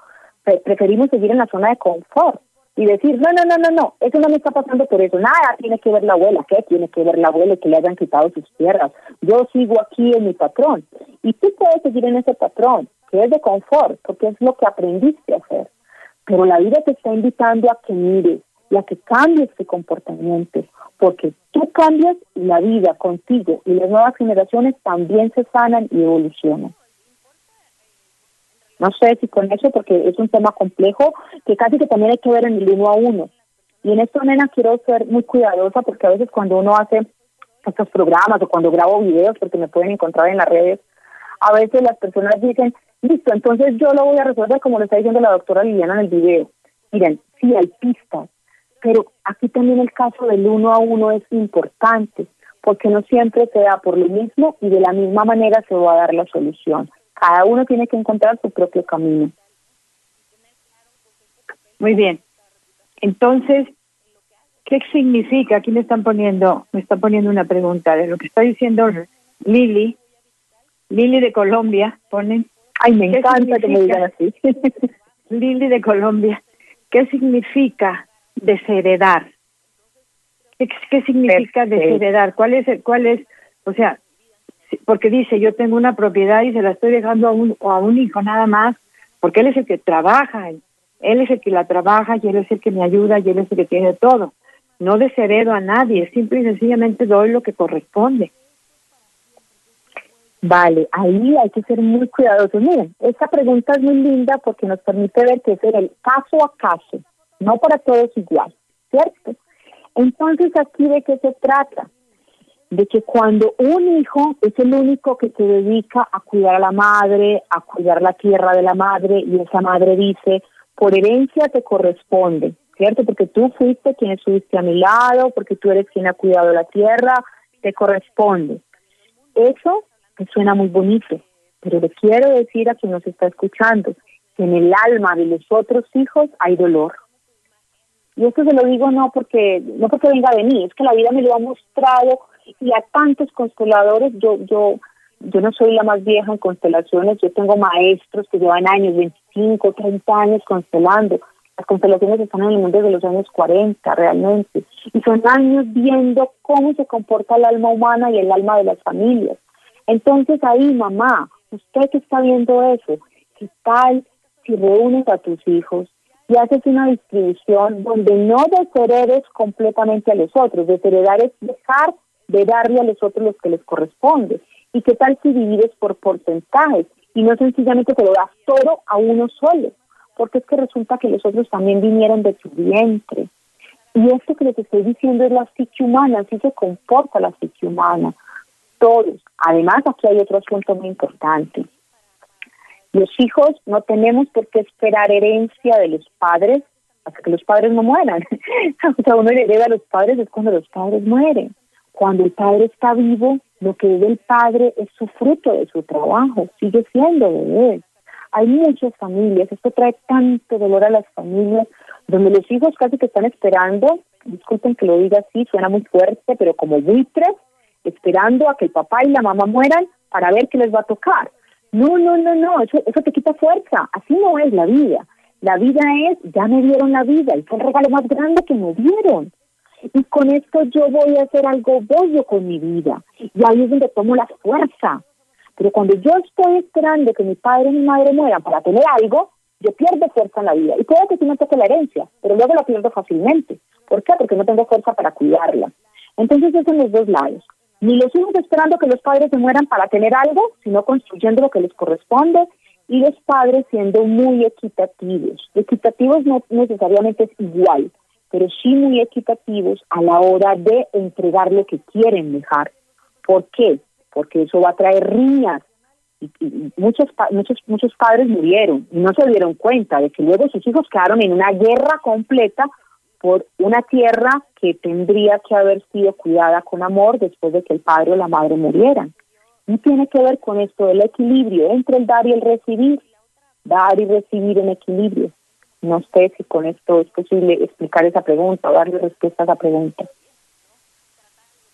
preferimos seguir en la zona de confort y decir, no, no, no, no, no, eso no me está pasando por eso, nada tiene que ver la abuela, ¿qué tiene que ver la abuela que le hayan quitado sus tierras? Yo sigo aquí en mi patrón y tú puedes seguir en ese patrón, que es de confort, porque es lo que aprendiste a hacer, pero la vida te está invitando a que mires y a que cambies tu comportamiento, porque tú cambias y la vida contigo y las nuevas generaciones también se sanan y evolucionan. No sé si con eso, porque es un tema complejo que casi que también hay que ver en el uno a uno. Y en esto, nena, quiero ser muy cuidadosa porque a veces cuando uno hace estos programas o cuando grabo videos, porque me pueden encontrar en las redes, a veces las personas dicen, listo, entonces yo lo voy a resolver como lo está diciendo la doctora Liliana en el video. Miren, sí hay pistas, pero aquí también el caso del uno a uno es importante, porque no siempre se da por lo mismo y de la misma manera se va a dar la solución. Cada uno tiene que encontrar su propio camino. Muy bien. Entonces, ¿qué significa? Aquí me están poniendo, me están poniendo una pregunta de lo que está diciendo Lili, Lili de Colombia, ponen. Ay, me encanta que me digan así. Lili de Colombia, ¿qué significa desheredar? ¿Qué, significa desheredar? ¿Cuál es, cuál es, o sea, porque dice, yo tengo una propiedad y se la estoy dejando a un, a un hijo nada más, porque él es el que trabaja, él es el que la trabaja y él es el que me ayuda y él es el que tiene todo. No desheredo a nadie, simple y sencillamente doy lo que corresponde. Vale, ahí hay que ser muy cuidadosos. Miren, esta pregunta es muy linda porque nos permite ver que es el caso a caso, no para todos igual, ¿cierto? Entonces, aquí de qué se trata? de que cuando un hijo es el único que se dedica a cuidar a la madre, a cuidar la tierra de la madre, y esa madre dice, por herencia te corresponde, ¿cierto? Porque tú fuiste quien estuviste a mi lado, porque tú eres quien ha cuidado la tierra, te corresponde. Eso me suena muy bonito, pero le quiero decir a quien nos está escuchando que en el alma de los otros hijos hay dolor. Y esto se lo digo no porque no porque venga de mí, es que la vida me lo ha mostrado y a tantos consteladores, yo, yo, yo no soy la más vieja en constelaciones, yo tengo maestros que llevan años, 25, 30 años constelando. Las constelaciones están en el mundo de los años 40 realmente. Y son años viendo cómo se comporta el alma humana y el alma de las familias. Entonces ahí, mamá, usted que está viendo eso, ¿qué tal si reúnes a tus hijos y haces una distribución donde no desheredes completamente a los otros? Desheredar es dejar de darle a los otros los que les corresponde. ¿Y qué tal si divides por porcentajes y no sencillamente te lo das todo a uno solo? Porque es que resulta que los otros también vinieron de tu vientre. Y esto que les estoy diciendo es la psique humana, así se comporta la psique humana. Todos. Además, aquí hay otro asunto muy importante. Los hijos no tenemos por qué esperar herencia de los padres hasta que los padres no mueran. o sea, uno hereda a los padres es cuando los padres mueren. Cuando el padre está vivo, lo que es del padre es su fruto de su trabajo, sigue siendo de él. Hay muchas familias, esto trae tanto dolor a las familias, donde los hijos casi que están esperando, disculpen que lo diga así, suena muy fuerte, pero como buitres, esperando a que el papá y la mamá mueran para ver qué les va a tocar. No, no, no, no, eso, eso te quita fuerza, así no es la vida. La vida es, ya me dieron la vida y fue el regalo más grande que me dieron y con esto yo voy a hacer algo bello con mi vida. Y ahí es donde tomo la fuerza. Pero cuando yo estoy esperando que mi padre y mi madre mueran para tener algo, yo pierdo fuerza en la vida. Y puede que sí me toque la herencia, pero luego la pierdo fácilmente. ¿Por qué? Porque no tengo fuerza para cuidarla. Entonces, eso son los dos lados. Ni los hijos esperando que los padres se mueran para tener algo, sino construyendo lo que les corresponde, y los padres siendo muy equitativos. Equitativos no necesariamente es igual, pero sí muy equitativos a la hora de entregar lo que quieren dejar. ¿Por qué? Porque eso va a traer riñas. Y, muchos, muchos, muchos padres murieron y no se dieron cuenta de que luego sus hijos quedaron en una guerra completa por una tierra que tendría que haber sido cuidada con amor después de que el padre o la madre murieran. No tiene que ver con esto del equilibrio entre el dar y el recibir, dar y recibir en equilibrio. No sé si con esto es posible explicar esa pregunta o darle respuesta a esa pregunta.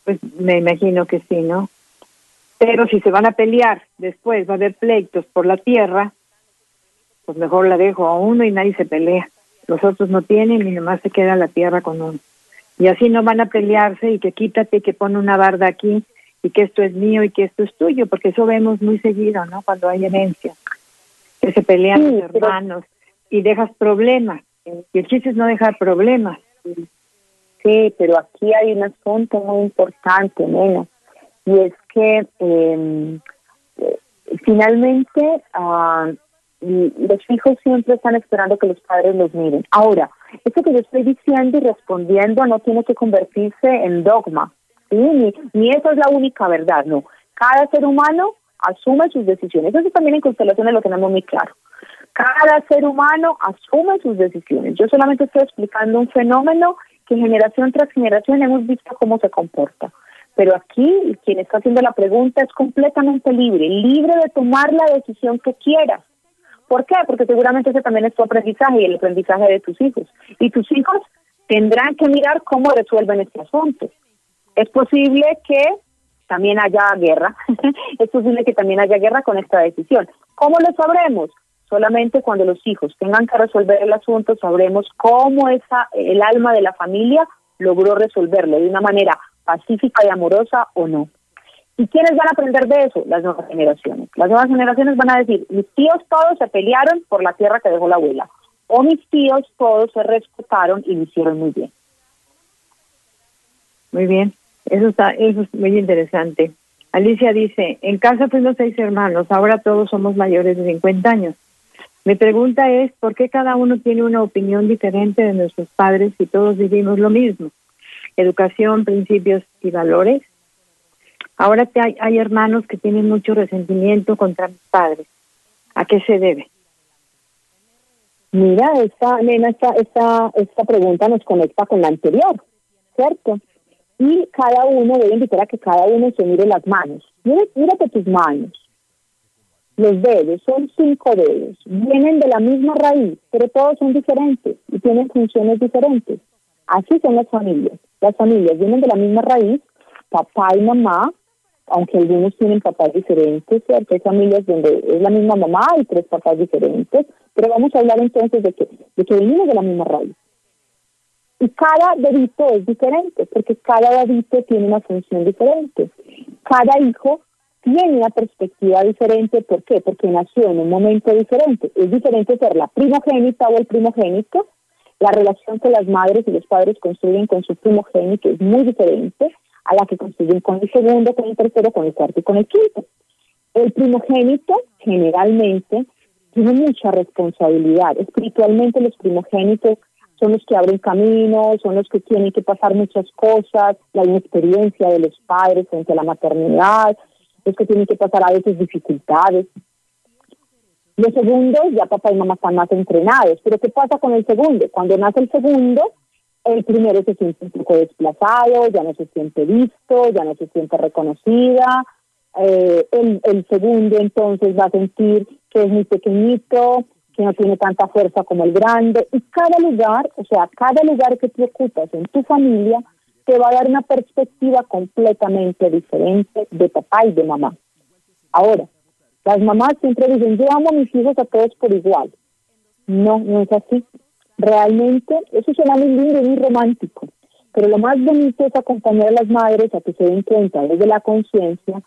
Pues me imagino que sí, ¿no? Pero si se van a pelear después, va a haber pleitos por la tierra, pues mejor la dejo a uno y nadie se pelea. Los otros no tienen y nomás se queda la tierra con uno. Y así no van a pelearse y que quítate, que pone una barda aquí y que esto es mío y que esto es tuyo, porque eso vemos muy seguido, ¿no? Cuando hay herencia, que se pelean los hermanos y dejas problemas. Y el chiste es no dejar problemas. Sí, pero aquí hay un asunto muy importante, nena, y es que em, eh, finalmente uh, los hijos siempre están esperando que los padres los miren. Ahora, esto que yo estoy diciendo y respondiendo no tiene que convertirse en dogma, ni, ni eso es la única verdad, no. Cada ser humano asume sus decisiones. Eso también en constelaciones lo tenemos muy claro. Cada ser humano asume sus decisiones. Yo solamente estoy explicando un fenómeno que generación tras generación hemos visto cómo se comporta. Pero aquí quien está haciendo la pregunta es completamente libre, libre de tomar la decisión que quiera. ¿Por qué? Porque seguramente ese también es tu aprendizaje y el aprendizaje de tus hijos. Y tus hijos tendrán que mirar cómo resuelven este asunto. Es posible que también haya guerra, es posible que también haya guerra con esta decisión. ¿Cómo lo sabremos? Solamente cuando los hijos tengan que resolver el asunto sabremos cómo esa, el alma de la familia logró resolverlo de una manera pacífica y amorosa o no. ¿Y quiénes van a aprender de eso? Las nuevas generaciones. Las nuevas generaciones van a decir, mis tíos todos se pelearon por la tierra que dejó la abuela. O mis tíos todos se respetaron y lo hicieron muy bien. Muy bien, eso está, eso es muy interesante. Alicia dice, en casa fuimos seis hermanos, ahora todos somos mayores de 50 años. Mi pregunta es, ¿por qué cada uno tiene una opinión diferente de nuestros padres si todos vivimos lo mismo? Educación, principios y valores. Ahora hay, hay hermanos que tienen mucho resentimiento contra mis padres. ¿A qué se debe? Mira, esta nena, esta, esta, esta pregunta nos conecta con la anterior, ¿cierto? Y cada uno, debe invitar a que cada uno se mire las manos. mírate tus manos. Los dedos son cinco dedos, vienen de la misma raíz, pero todos son diferentes y tienen funciones diferentes. Así son las familias. Las familias vienen de la misma raíz, papá y mamá, aunque algunos tienen papás diferentes, ¿cierto? Hay familias donde es la misma mamá y tres papás diferentes, pero vamos a hablar entonces de que, de que venimos de la misma raíz. Y cada dedito es diferente, porque cada dedito tiene una función diferente. Cada hijo tiene una perspectiva diferente, ¿por qué? Porque nació en un momento diferente. Es diferente ser la primogénita o el primogénito, la relación que las madres y los padres construyen con su primogénito es muy diferente a la que construyen con el segundo, con el tercero, con el cuarto y con el quinto. El primogénito generalmente tiene mucha responsabilidad. Espiritualmente los primogénitos son los que abren caminos, son los que tienen que pasar muchas cosas, la inexperiencia de los padres frente a la maternidad, los que tienen que pasar a veces dificultades. Los segundos, ya papá y mamá están más entrenados, pero ¿qué pasa con el segundo? Cuando nace el segundo, el primero se siente un poco desplazado, ya no se siente visto, ya no se siente reconocida. Eh, el, segundo entonces va a sentir que es muy pequeñito, que no tiene tanta fuerza como el grande. Y cada lugar, o sea, cada lugar que te ocupas en tu familia, te va a dar una perspectiva completamente diferente de papá y de mamá. Ahora, las mamás siempre dicen, yo amo a mis hijos a todos por igual. No, no es así. Realmente, eso suena muy lindo y muy romántico. Pero lo más bonito es acompañar a las madres a que se den cuenta desde la conciencia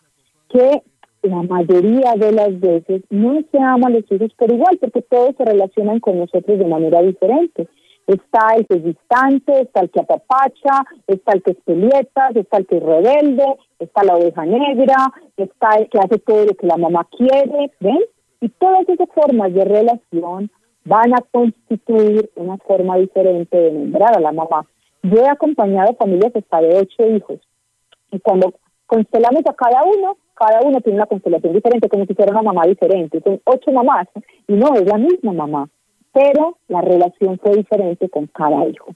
que la mayoría de las veces no se aman los hijos por igual, porque todos se relacionan con nosotros de manera diferente. Está el que es distante, está el que apapacha, está el que es pelietas, está el que es rebelde, está la oveja negra, está el que hace todo lo que la mamá quiere, ¿ven? Y todas esas formas de relación van a constituir una forma diferente de nombrar a la mamá. Yo he acompañado familias hasta de ocho hijos y cuando constelamos a cada uno, cada uno tiene una constelación diferente, como si fuera una mamá diferente. Son ocho mamás y no es la misma mamá, pero la relación fue diferente con cada hijo.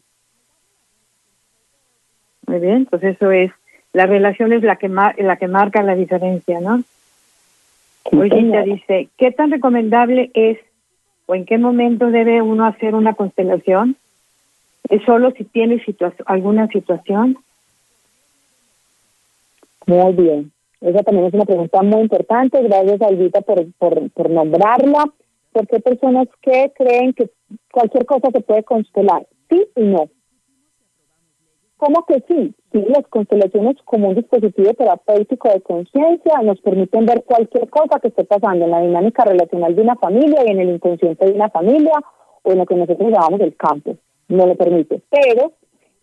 Muy bien, pues eso es, la relación es la que, la que marca la diferencia, ¿no? Hoy dice, ¿qué tan recomendable es o en qué momento debe uno hacer una constelación? ¿Es solo si tiene alguna situación? Muy bien. Esa también es una pregunta muy importante. Gracias, Alvita, por, por, por nombrarla. Porque hay personas que creen que cualquier cosa se puede constelar. Sí y no. ¿Cómo que sí? Sí, las constelaciones como un dispositivo terapéutico de conciencia nos permiten ver cualquier cosa que esté pasando en la dinámica relacional de una familia y en el inconsciente de una familia o en lo que nosotros llamamos el campo. No lo permite. Pero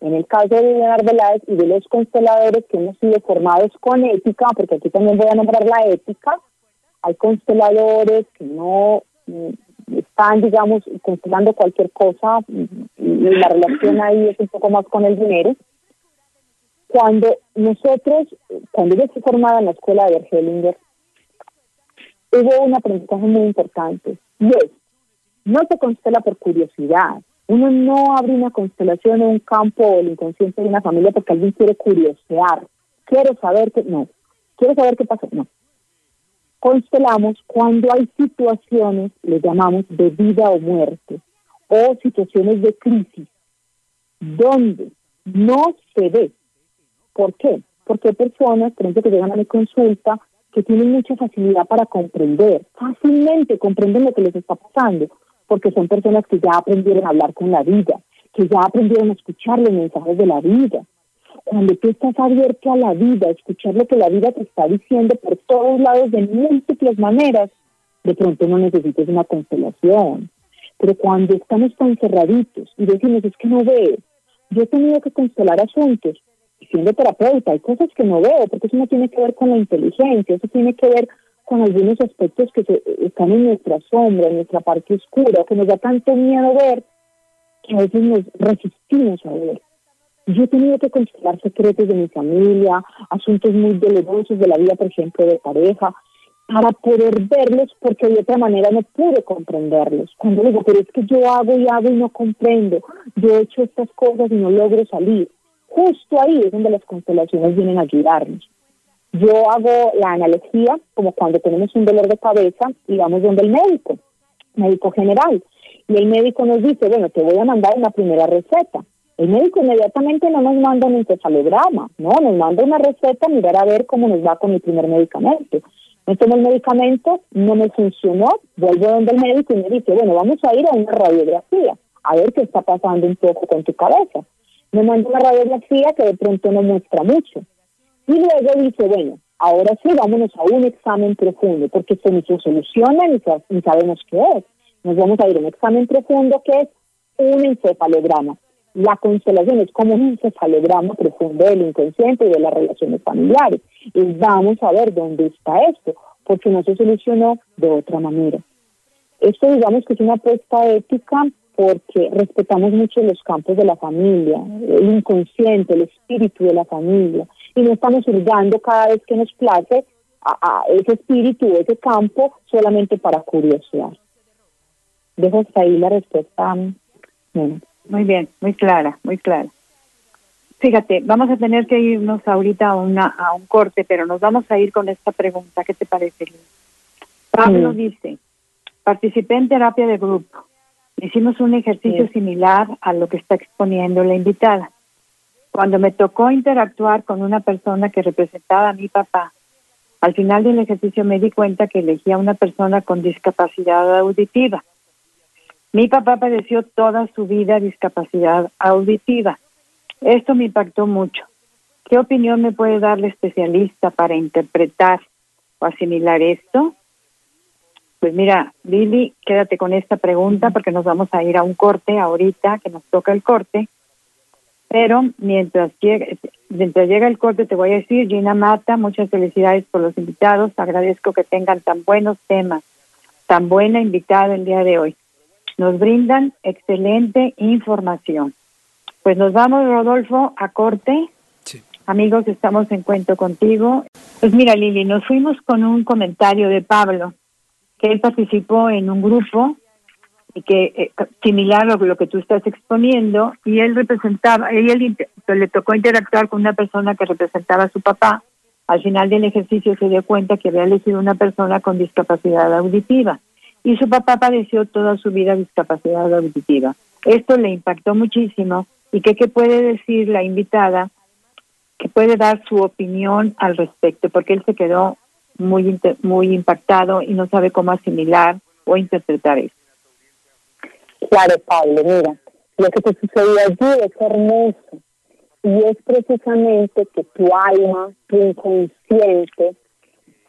en el caso de Leonardo Veláez y de los consteladores que hemos sido formados con ética, porque aquí también voy a nombrar la ética, hay consteladores que no están, digamos, constelando cualquier cosa y la relación ahí es un poco más con el dinero. Cuando nosotros, cuando yo fui formada en la escuela de Bergelinger, hubo un aprendizaje muy importante y es, no se constela por curiosidad, uno no abre una constelación en un campo o el inconsciente de una familia porque alguien quiere curiosear. Quiero saber qué, no. Quiero saber qué pasa, no. Constelamos cuando hay situaciones, le llamamos de vida o muerte, o situaciones de crisis, donde no se ve. ¿Por qué? Porque hay personas, por ejemplo, que llegan a mi consulta, que tienen mucha facilidad para comprender, fácilmente comprenden lo que les está pasando, porque son personas que ya aprendieron a hablar con la vida, que ya aprendieron a escuchar los mensajes de la vida. Cuando tú estás abierto a la vida, a escuchar lo que la vida te está diciendo por todos lados de múltiples maneras, de pronto no necesitas una constelación. Pero cuando estamos tan cerraditos y decimos, es que no veo, yo he tenido que constelar asuntos, siendo terapeuta, hay cosas que no veo, porque eso no tiene que ver con la inteligencia, eso tiene que ver con algunos aspectos que están en nuestra sombra, en nuestra parte oscura, que nos da tanto miedo ver, que a veces nos resistimos a ver. Yo he tenido que considerar secretos de mi familia, asuntos muy dolorosos de la vida, por ejemplo, de pareja, para poder verlos, porque de otra manera no pude comprenderlos. Cuando digo, pero es que yo hago y hago y no comprendo, yo he hecho estas cosas y no logro salir. Justo ahí es donde las constelaciones vienen a ayudarnos. Yo hago la analogía como cuando tenemos un dolor de cabeza y vamos donde el médico, médico general, y el médico nos dice, bueno, te voy a mandar una primera receta. El médico inmediatamente no nos manda un encefalograma, no, nos manda una receta, mirar a ver cómo nos va con el primer medicamento. Me tomo el medicamento, no me funcionó, vuelvo donde el médico y me dice, bueno, vamos a ir a una radiografía, a ver qué está pasando un poco con tu cabeza. Me manda una radiografía que de pronto no muestra mucho. Y luego dice, bueno, ahora sí, vámonos a un examen profundo, porque esto no se soluciona ni, sabemos qué es. Nos vamos a ir a un examen profundo que es un encefalograma. La constelación es como un encefalograma profundo del inconsciente y de las relaciones familiares. Y vamos a ver dónde está esto, porque no se solucionó de otra manera. Esto digamos que es una apuesta ética porque respetamos mucho los campos de la familia, el inconsciente, el espíritu de la familia, y no estamos hurgando cada vez que nos place a, ese espíritu, ese campo, solamente para curiosidad. Dejo hasta ahí la respuesta. Muy bien, muy clara, muy clara. Fíjate, vamos a tener que irnos ahorita a, una, a un corte, pero nos vamos a ir con esta pregunta. ¿Qué te parece, Pablo dice, participé en terapia de grupo. Hicimos un ejercicio similar a lo que está exponiendo la invitada. Cuando me tocó interactuar con una persona que representaba a mi papá, al final del ejercicio me di cuenta que elegía a una persona con discapacidad auditiva. Mi papá padeció toda su vida discapacidad auditiva. Esto me impactó mucho. ¿Qué opinión me puede dar la especialista para interpretar o asimilar esto? Pues mira, Lili, quédate con esta pregunta porque nos vamos a ir a un corte ahorita, que nos toca el corte. Pero mientras llega, mientras llega el corte te voy a decir, Gina Mata, muchas felicidades por los invitados. Agradezco que tengan tan buenos temas, tan buena invitada el día de hoy. Nos brindan excelente información. Pues nos vamos, Rodolfo, a corte. Amigos, estamos en cuento contigo. Pues mira, Lili, nos fuimos con un comentario de Pablo, que él participó en un grupo y que eh, similar a lo que tú estás exponiendo y él representaba, y él le tocó interactuar con una persona que representaba a su papá. Al final del ejercicio se dio cuenta que había elegido una persona con discapacidad auditiva y su papá padeció toda su vida discapacidad auditiva. Esto le impactó muchísimo y que qué puede decir la invitada que puede dar su opinión al respecto porque él se quedó muy muy impactado y no sabe cómo asimilar o interpretar eso. Claro, Pablo, mira, lo que te sucedió allí es hermoso y es precisamente que tu alma, tu inconsciente,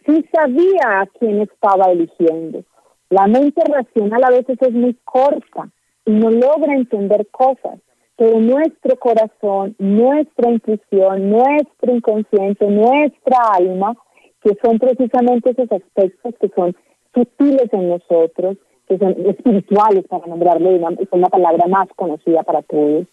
sí sabía a quién estaba eligiendo. La mente racional a veces es muy corta y no logra entender cosas, pero nuestro corazón, nuestra intuición, nuestro inconsciente, nuestra alma, que son precisamente esos aspectos que son sutiles en nosotros, que son espirituales, para nombrarlo es una palabra más conocida para todos,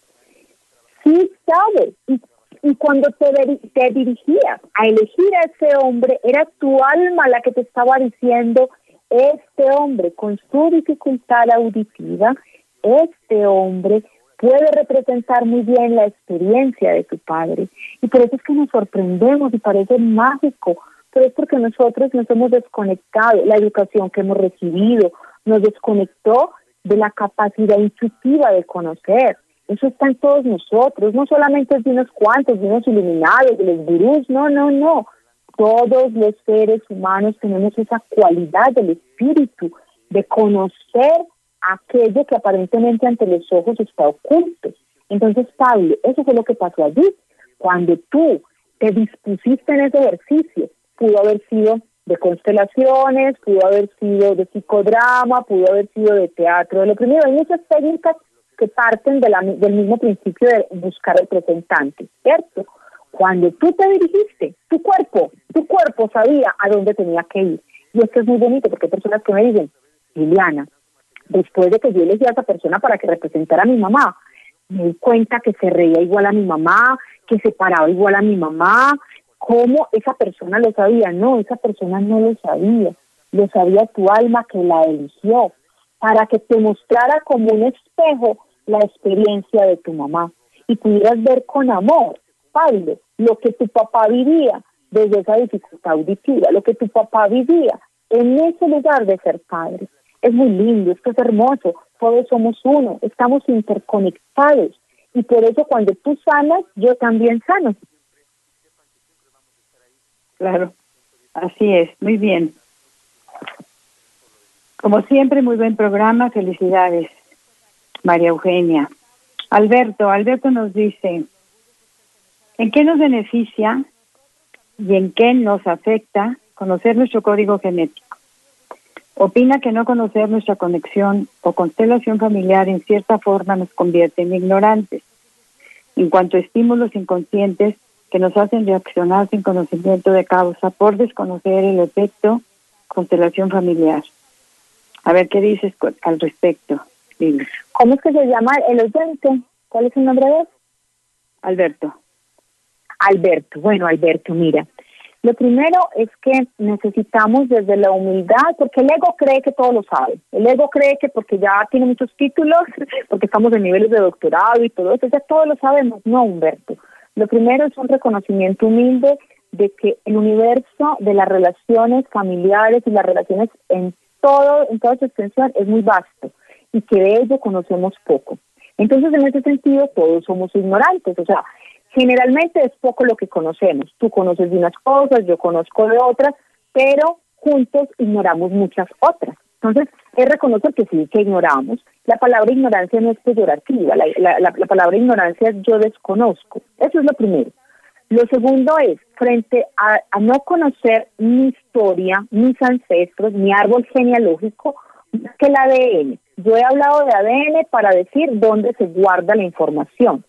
sí sabe. Y, y cuando te, te dirigías a elegir a ese hombre, era tu alma la que te estaba diciendo, este hombre con su dificultad auditiva, este hombre puede representar muy bien la experiencia de tu padre. Y por eso es que nos sorprendemos y parece mágico, pero es porque nosotros nos hemos desconectado, la educación que hemos recibido nos desconectó de la capacidad intuitiva de conocer. Eso está en todos nosotros, no solamente es de unos cuantos, de unos iluminados, de los gurús, no, no, no. Todos los seres humanos tenemos esa cualidad del espíritu, de conocer aquello que aparentemente ante los ojos está oculto. Entonces, Pablo, eso fue lo que pasó allí. Cuando tú te dispusiste en ese ejercicio, pudo haber sido de constelaciones, pudo haber sido de psicodrama, pudo haber sido de teatro. Lo primero, hay muchas técnicas que parten de la, del mismo principio de buscar representantes, ¿cierto? Cuando tú te dirigiste, tu cuerpo, tu cuerpo sabía a dónde tenía que ir. Y esto es muy bonito porque hay personas que me dicen, Liliana, después de que yo elegí a esa persona para que representara a mi mamá, me di cuenta que se reía igual a mi mamá, que se paraba igual a mi mamá, cómo esa persona lo sabía. No, esa persona no lo sabía. Lo sabía tu alma que la eligió para que te mostrara como un espejo la experiencia de tu mamá y pudieras ver con amor, Pablo, lo que tu papá vivía desde esa dificultad auditiva, lo que tu papá vivía en ese lugar de ser padre. Es muy lindo, esto es hermoso, todos somos uno, estamos interconectados y por eso cuando tú sanas, yo también sano. Claro, así es, muy bien. Como siempre, muy buen programa, felicidades, María Eugenia. Alberto, Alberto nos dice, ¿en qué nos beneficia y en qué nos afecta conocer nuestro código genético? Opina que no conocer nuestra conexión o constelación familiar en cierta forma nos convierte en ignorantes. En cuanto a estímulos inconscientes, que nos hacen reaccionar sin conocimiento de causa por desconocer el efecto constelación familiar. A ver, ¿qué dices al respecto? ¿Cómo es que se llama el oyente? ¿Cuál es el nombre de él? Alberto. Alberto, bueno, Alberto, mira, lo primero es que necesitamos desde la humildad, porque el ego cree que todo lo sabe. El ego cree que porque ya tiene muchos títulos, porque estamos en niveles de doctorado y todo eso, ya todo lo sabemos. No, Humberto. Lo primero es un reconocimiento humilde de que el universo de las relaciones familiares y las relaciones en todo, en toda su extensión es muy vasto y que de ello conocemos poco. Entonces, en ese sentido, todos somos ignorantes, o sea, generalmente es poco lo que conocemos. Tú conoces de unas cosas, yo conozco de otras, pero juntos ignoramos muchas otras. Entonces, es reconocer que sí, que ignoramos. La palabra ignorancia no es peyorativa, la, la, la, palabra ignorancia es yo desconozco. Eso es lo primero. Lo segundo es, frente a, a, no conocer mi historia, mis ancestros, mi árbol genealógico, que el ADN. Yo he hablado de ADN para decir dónde se guarda la información,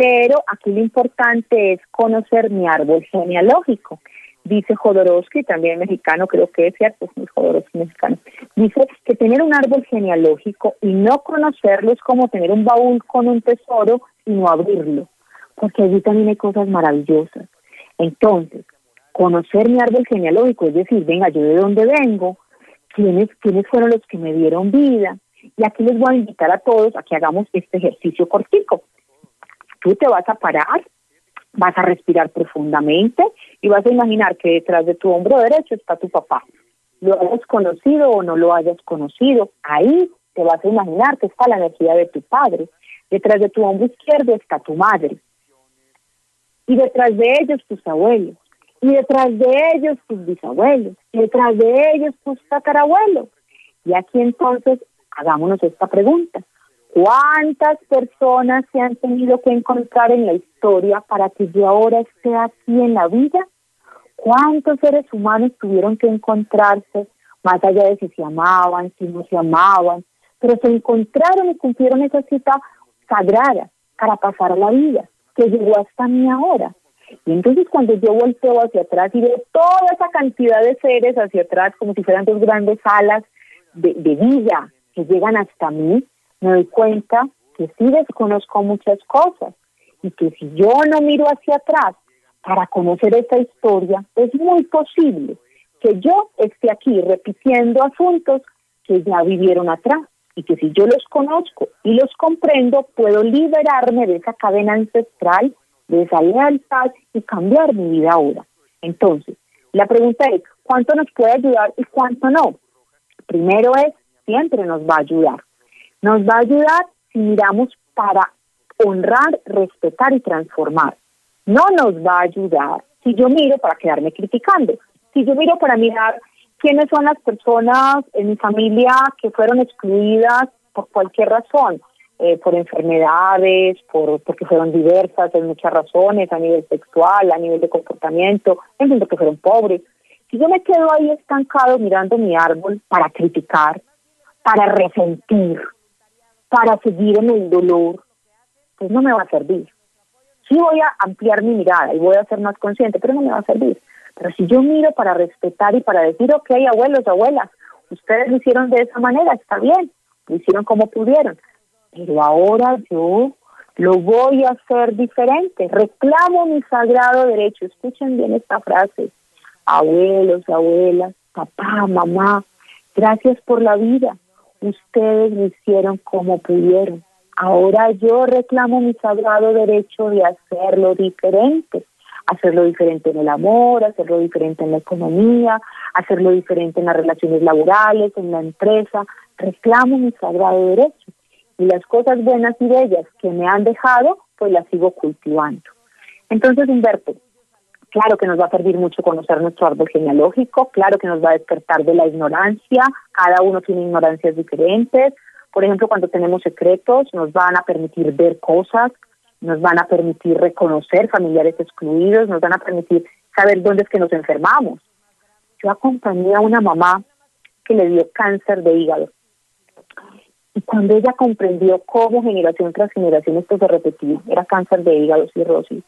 pero aquí lo importante es conocer mi árbol genealógico dice Jodorowsky, también mexicano, creo que es cierto, es Jodorowsky mexicano, dice que tener un árbol genealógico y no conocerlo es como tener un baúl con un tesoro y no abrirlo, porque allí también hay cosas maravillosas. Entonces, conocer mi árbol genealógico, es decir, venga, yo de dónde vengo, quiénes, quiénes fueron los que me dieron vida, Y aquí les voy a invitar a todos a que hagamos este ejercicio cortico. Tú te vas a parar, vas a respirar profundamente y vas a imaginar que detrás de tu hombro derecho está tu papá. Lo hayas conocido o no lo hayas conocido, ahí te vas a imaginar que está la energía de tu padre. Detrás de tu hombro izquierdo está tu madre. Y detrás de ellos tus abuelos. Y detrás de ellos tus bisabuelos. Y detrás de ellos tus tatarabuelos. Y aquí entonces hagámonos esta pregunta. ¿Cuántas personas se han tenido que encontrar en la historia para que yo ahora esté aquí en la vida? ¿Cuántos seres humanos tuvieron que encontrarse, más allá de si se amaban, si no se amaban, pero se encontraron y cumplieron esa cita sagrada para pasar la vida, que llegó hasta mí ahora? Y entonces cuando yo volteo hacia atrás y veo toda esa cantidad de seres hacia atrás, como si fueran dos grandes alas de, de vida que llegan hasta mí, me doy cuenta que sí desconozco muchas cosas y que si yo no miro hacia atrás para conocer esta historia, es muy posible que yo esté aquí repitiendo asuntos que ya vivieron atrás y que si yo los conozco y los comprendo, puedo liberarme de esa cadena ancestral, de esa lealtad y cambiar mi vida ahora. Entonces, la pregunta es, ¿cuánto nos puede ayudar y cuánto no? Primero es, siempre nos va a ayudar. Nos va a ayudar si miramos para honrar, respetar y transformar. No nos va a ayudar si yo miro para quedarme criticando. Si yo miro para mirar quiénes son las personas en mi familia que fueron excluidas por cualquier razón, eh, por enfermedades, por porque fueron diversas en muchas razones, a nivel sexual, a nivel de comportamiento, en porque fueron pobres. Si yo me quedo ahí estancado mirando mi árbol para criticar, para resentir, para seguir en el dolor, pues no me va a servir. Sí voy a ampliar mi mirada y voy a ser más consciente, pero no me va a servir. Pero si yo miro para respetar y para decir, ok, abuelos, abuelas, ustedes lo hicieron de esa manera, está bien, lo hicieron como pudieron, pero ahora yo lo voy a hacer diferente, reclamo mi sagrado derecho, escuchen bien esta frase, abuelos, abuelas, papá, mamá, gracias por la vida, ustedes lo hicieron como pudieron. Ahora yo reclamo mi sagrado derecho de hacerlo diferente, hacerlo diferente en el amor, hacerlo diferente en la economía, hacerlo diferente en las relaciones laborales, en la empresa. Reclamo mi sagrado derecho. Y las cosas buenas y bellas que me han dejado, pues las sigo cultivando. Entonces, Humberto, Claro que nos va a servir mucho conocer nuestro árbol genealógico, claro que nos va a despertar de la ignorancia, cada uno tiene ignorancias diferentes. Por ejemplo, cuando tenemos secretos, nos van a permitir ver cosas, nos van a permitir reconocer familiares excluidos, nos van a permitir saber dónde es que nos enfermamos. Yo acompañé a una mamá que le dio cáncer de hígado. Y cuando ella comprendió cómo generación tras generación esto se repetía, era cáncer de hígado, cirrosis,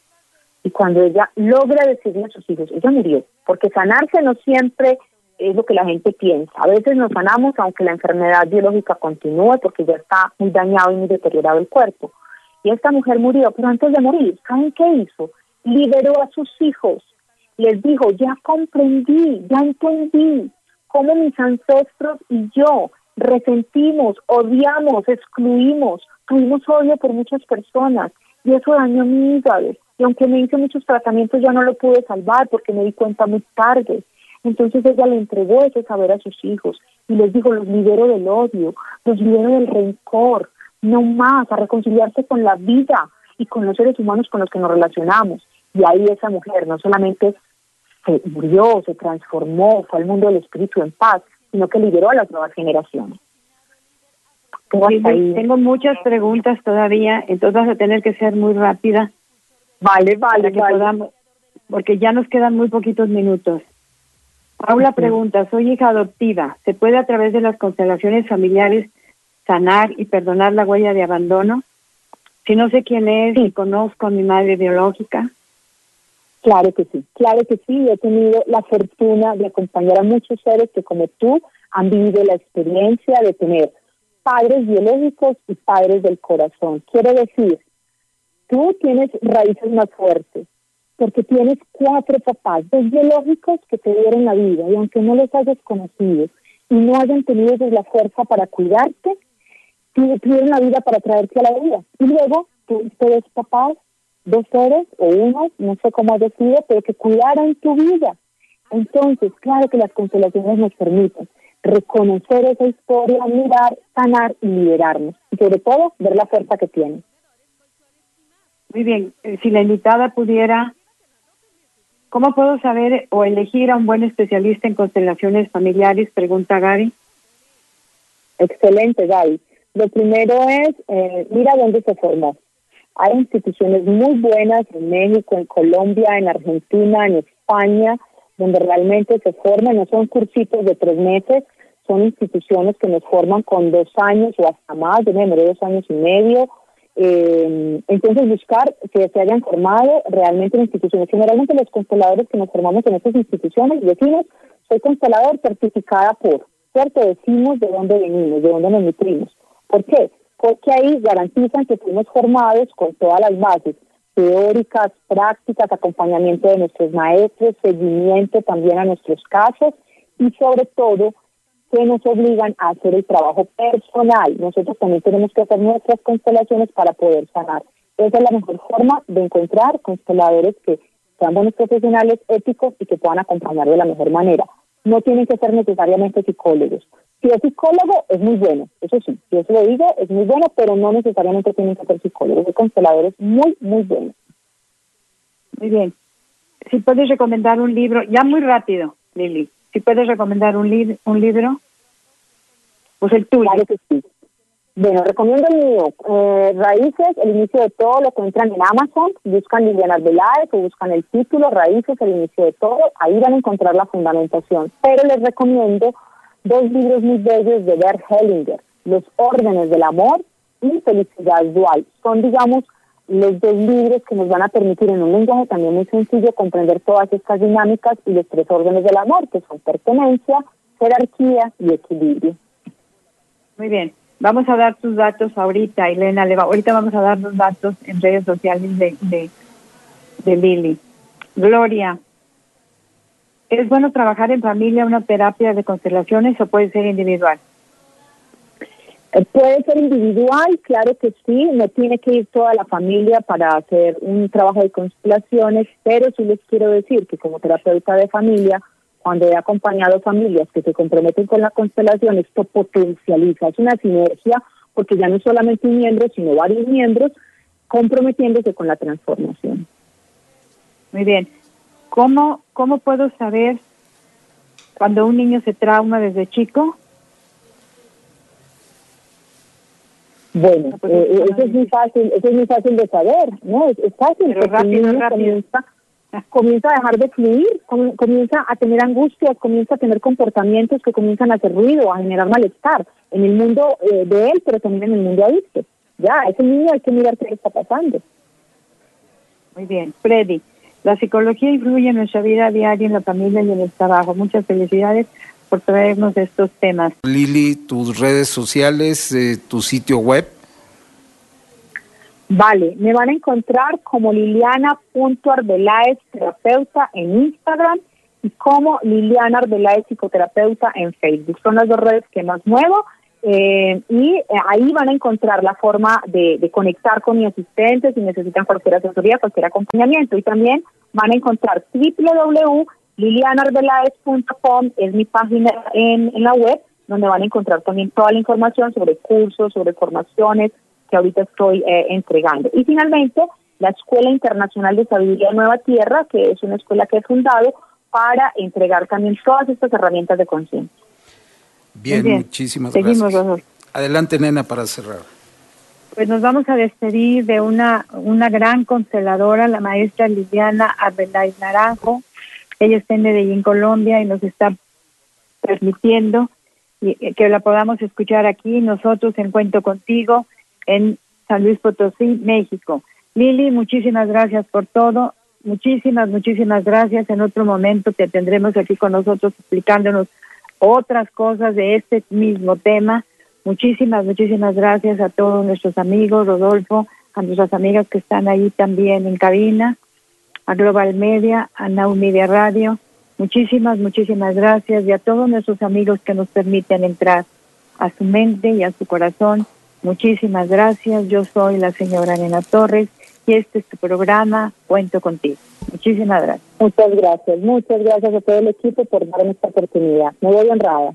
y cuando ella logra decirle a sus hijos, ella murió, porque sanarse no siempre es lo que la gente piensa. A veces nos sanamos aunque la enfermedad biológica continúe porque ya está muy dañado y muy deteriorado el cuerpo. Y esta mujer murió, pero antes de morir, ¿saben qué hizo? Liberó a sus hijos. Les dijo, ya comprendí, ya entendí cómo mis ancestros y yo resentimos, odiamos, excluimos, tuvimos odio por muchas personas y eso dañó mi hígado y aunque me hice muchos tratamientos ya no lo pude salvar porque me di cuenta muy tarde. Entonces ella le entregó ese saber a sus hijos y les dijo, los libero del odio, los libero del rencor, no más, a reconciliarse con la vida y con los seres humanos con los que nos relacionamos. Y ahí esa mujer no solamente se murió, se transformó, fue al mundo del espíritu en paz, sino que liberó a las nuevas generaciones. tengo muchas preguntas todavía, entonces vas a tener que ser muy rápida Vale, vale, que Podamos, porque ya nos quedan muy poquitos minutos. Paula pregunta, soy hija adoptiva, ¿se puede a través de las constelaciones familiares sanar y perdonar la huella de abandono? Si no sé quién es y conozco a mi madre biológica. Claro que sí, claro que sí. He tenido la fortuna de acompañar a muchos seres que como tú han vivido la experiencia de tener padres biológicos y padres del corazón. Quiero decir tú tienes raíces más fuertes, porque tienes cuatro papás, dos biológicos que te dieron la vida, y aunque no los hayas conocido y no hayan tenido la fuerza para cuidarte, tuvieron la vida para traerte a la vida. Y luego tuviste dos papás, dos seres o uno, no sé cómo decido, pero que cuidaran tu vida. Entonces, claro que las constelaciones nos permiten reconocer esa historia, mirar, sanar y liberarnos. Y sobre todo, ver la fuerza que tiene. Muy bien, eh, si la invitada pudiera, ¿cómo puedo saber o elegir a un buen especialista en constelaciones familiares? Pregunta Gary. Excelente, Gaby. Lo primero es, eh, mira dónde se formó. Hay instituciones muy buenas en México, en Colombia, en Argentina, en España, donde realmente se forman, no son cursitos de tres meses, son instituciones que nos forman con dos años o hasta más, de memoria dos años y medio. Eh, entonces buscar que se hayan formado realmente en instituciones. Generalmente los consteladores que nos formamos en estas instituciones decimos, soy constelador certificada por, ¿cierto? Decimos de dónde venimos, de dónde nos nutrimos. ¿Por qué? Porque ahí garantizan que fuimos formados con todas las bases teóricas, prácticas, acompañamiento de nuestros maestros, seguimiento también a nuestros casos y sobre todo que nos obligan a hacer el trabajo personal. Nosotros también tenemos que hacer nuestras constelaciones para poder sanar. Esa es la mejor forma de encontrar consteladores que sean buenos profesionales, éticos y que puedan acompañar de la mejor manera. No tienen que ser necesariamente psicólogos. Si es psicólogo, es muy bueno, eso sí, si eso lo digo, es muy bueno, pero no necesariamente tienen que ser psicólogos, hay consteladores muy, muy buenos. Muy bien. Si puedes recomendar un libro, ya muy rápido, Lili, si puedes recomendar un, un libro, pues el tuyo. Que sí. Bueno, recomiendo el mío, eh, Raíces, el inicio de todo, lo encuentran en Amazon, buscan Liliana Veláez o buscan el título, Raíces, el inicio de todo, ahí van a encontrar la fundamentación. Pero les recomiendo dos libros muy bellos de Bert Hellinger, Los órdenes del amor y Felicidad dual. Son, digamos, los dos libros que nos van a permitir en un lenguaje también muy sencillo comprender todas estas dinámicas y los tres órdenes del amor, que son pertenencia, jerarquía y equilibrio. Muy bien. Vamos a dar tus datos ahorita, Elena. Ahorita vamos a dar los datos en redes sociales de, de, de Lili. Gloria, ¿Es bueno trabajar en familia una terapia de constelaciones o puede ser individual? Eh, puede ser individual, claro que sí, no tiene que ir toda la familia para hacer un trabajo de constelaciones, pero sí les quiero decir que como terapeuta de familia, cuando he acompañado familias que se comprometen con la constelación, esto potencializa, es una sinergia, porque ya no solamente un miembro, sino varios miembros comprometiéndose con la transformación. Muy bien. ¿Cómo, ¿Cómo puedo saber cuando un niño se trauma desde chico? Bueno, pues, eh, eso es muy fácil, eso es muy fácil de saber, ¿no? Es, fácil, Pero rápido, rápido. Comienza, a dejar de fluir, comienza a tener angustias, comienza a tener comportamientos que comienzan a hacer ruido, a generar malestar en el mundo eh, de él, pero también en el mundo adicto. Ya, ese niño hay que mirar qué le está pasando. Muy bien, Freddy. La psicología influye en nuestra vida diaria, en la familia y en el trabajo. Muchas felicidades por traernos estos temas. Lili, tus redes sociales, eh, tu sitio web. Vale, me van a encontrar como liliana.arbeláez terapeuta en Instagram y como Liliana Arbeláez psicoterapeuta en Facebook. Son las dos redes que más muevo. Eh, y eh, ahí van a encontrar la forma de, conectar con mi asistente si necesitan cualquier asesoría, cualquier acompañamiento. Y también van a encontrar www.lilianarbelaez.com, es mi página en, la web, donde van a encontrar también toda la información sobre cursos, sobre formaciones que ahorita estoy eh, entregando. Y finalmente, la Escuela Internacional de Sabiduría Nueva Tierra, que es una escuela que he fundado para entregar también todas estas herramientas de conciencia. Bien, muchísimas gracias. Adelante, nena, para cerrar. Pues nos vamos a despedir de una, una gran consteladora, la maestra Liliana Arbeláez Naranjo. Ella está en Medellín, Colombia, y nos está permitiendo que la podamos escuchar aquí, nosotros en Cuento Contigo, en San Luis Potosí, México. Lili, muchísimas gracias por todo. Muchísimas, muchísimas gracias. En otro momento te tendremos aquí con nosotros explicándonos otras cosas de este mismo tema. Muchísimas, muchísimas gracias a todos nuestros amigos, Rodolfo, a nuestras amigas que están ahí también en cabina, a Global Media, a Now Media Radio. Muchísimas, muchísimas gracias y a todos nuestros amigos que nos permiten entrar a su mente y a su corazón Muchísimas gracias. Yo soy la señora Nena Torres y este es tu programa Cuento contigo. Muchísimas gracias. Muchas gracias, muchas gracias a todo el equipo por darme esta oportunidad. Me voy honrada.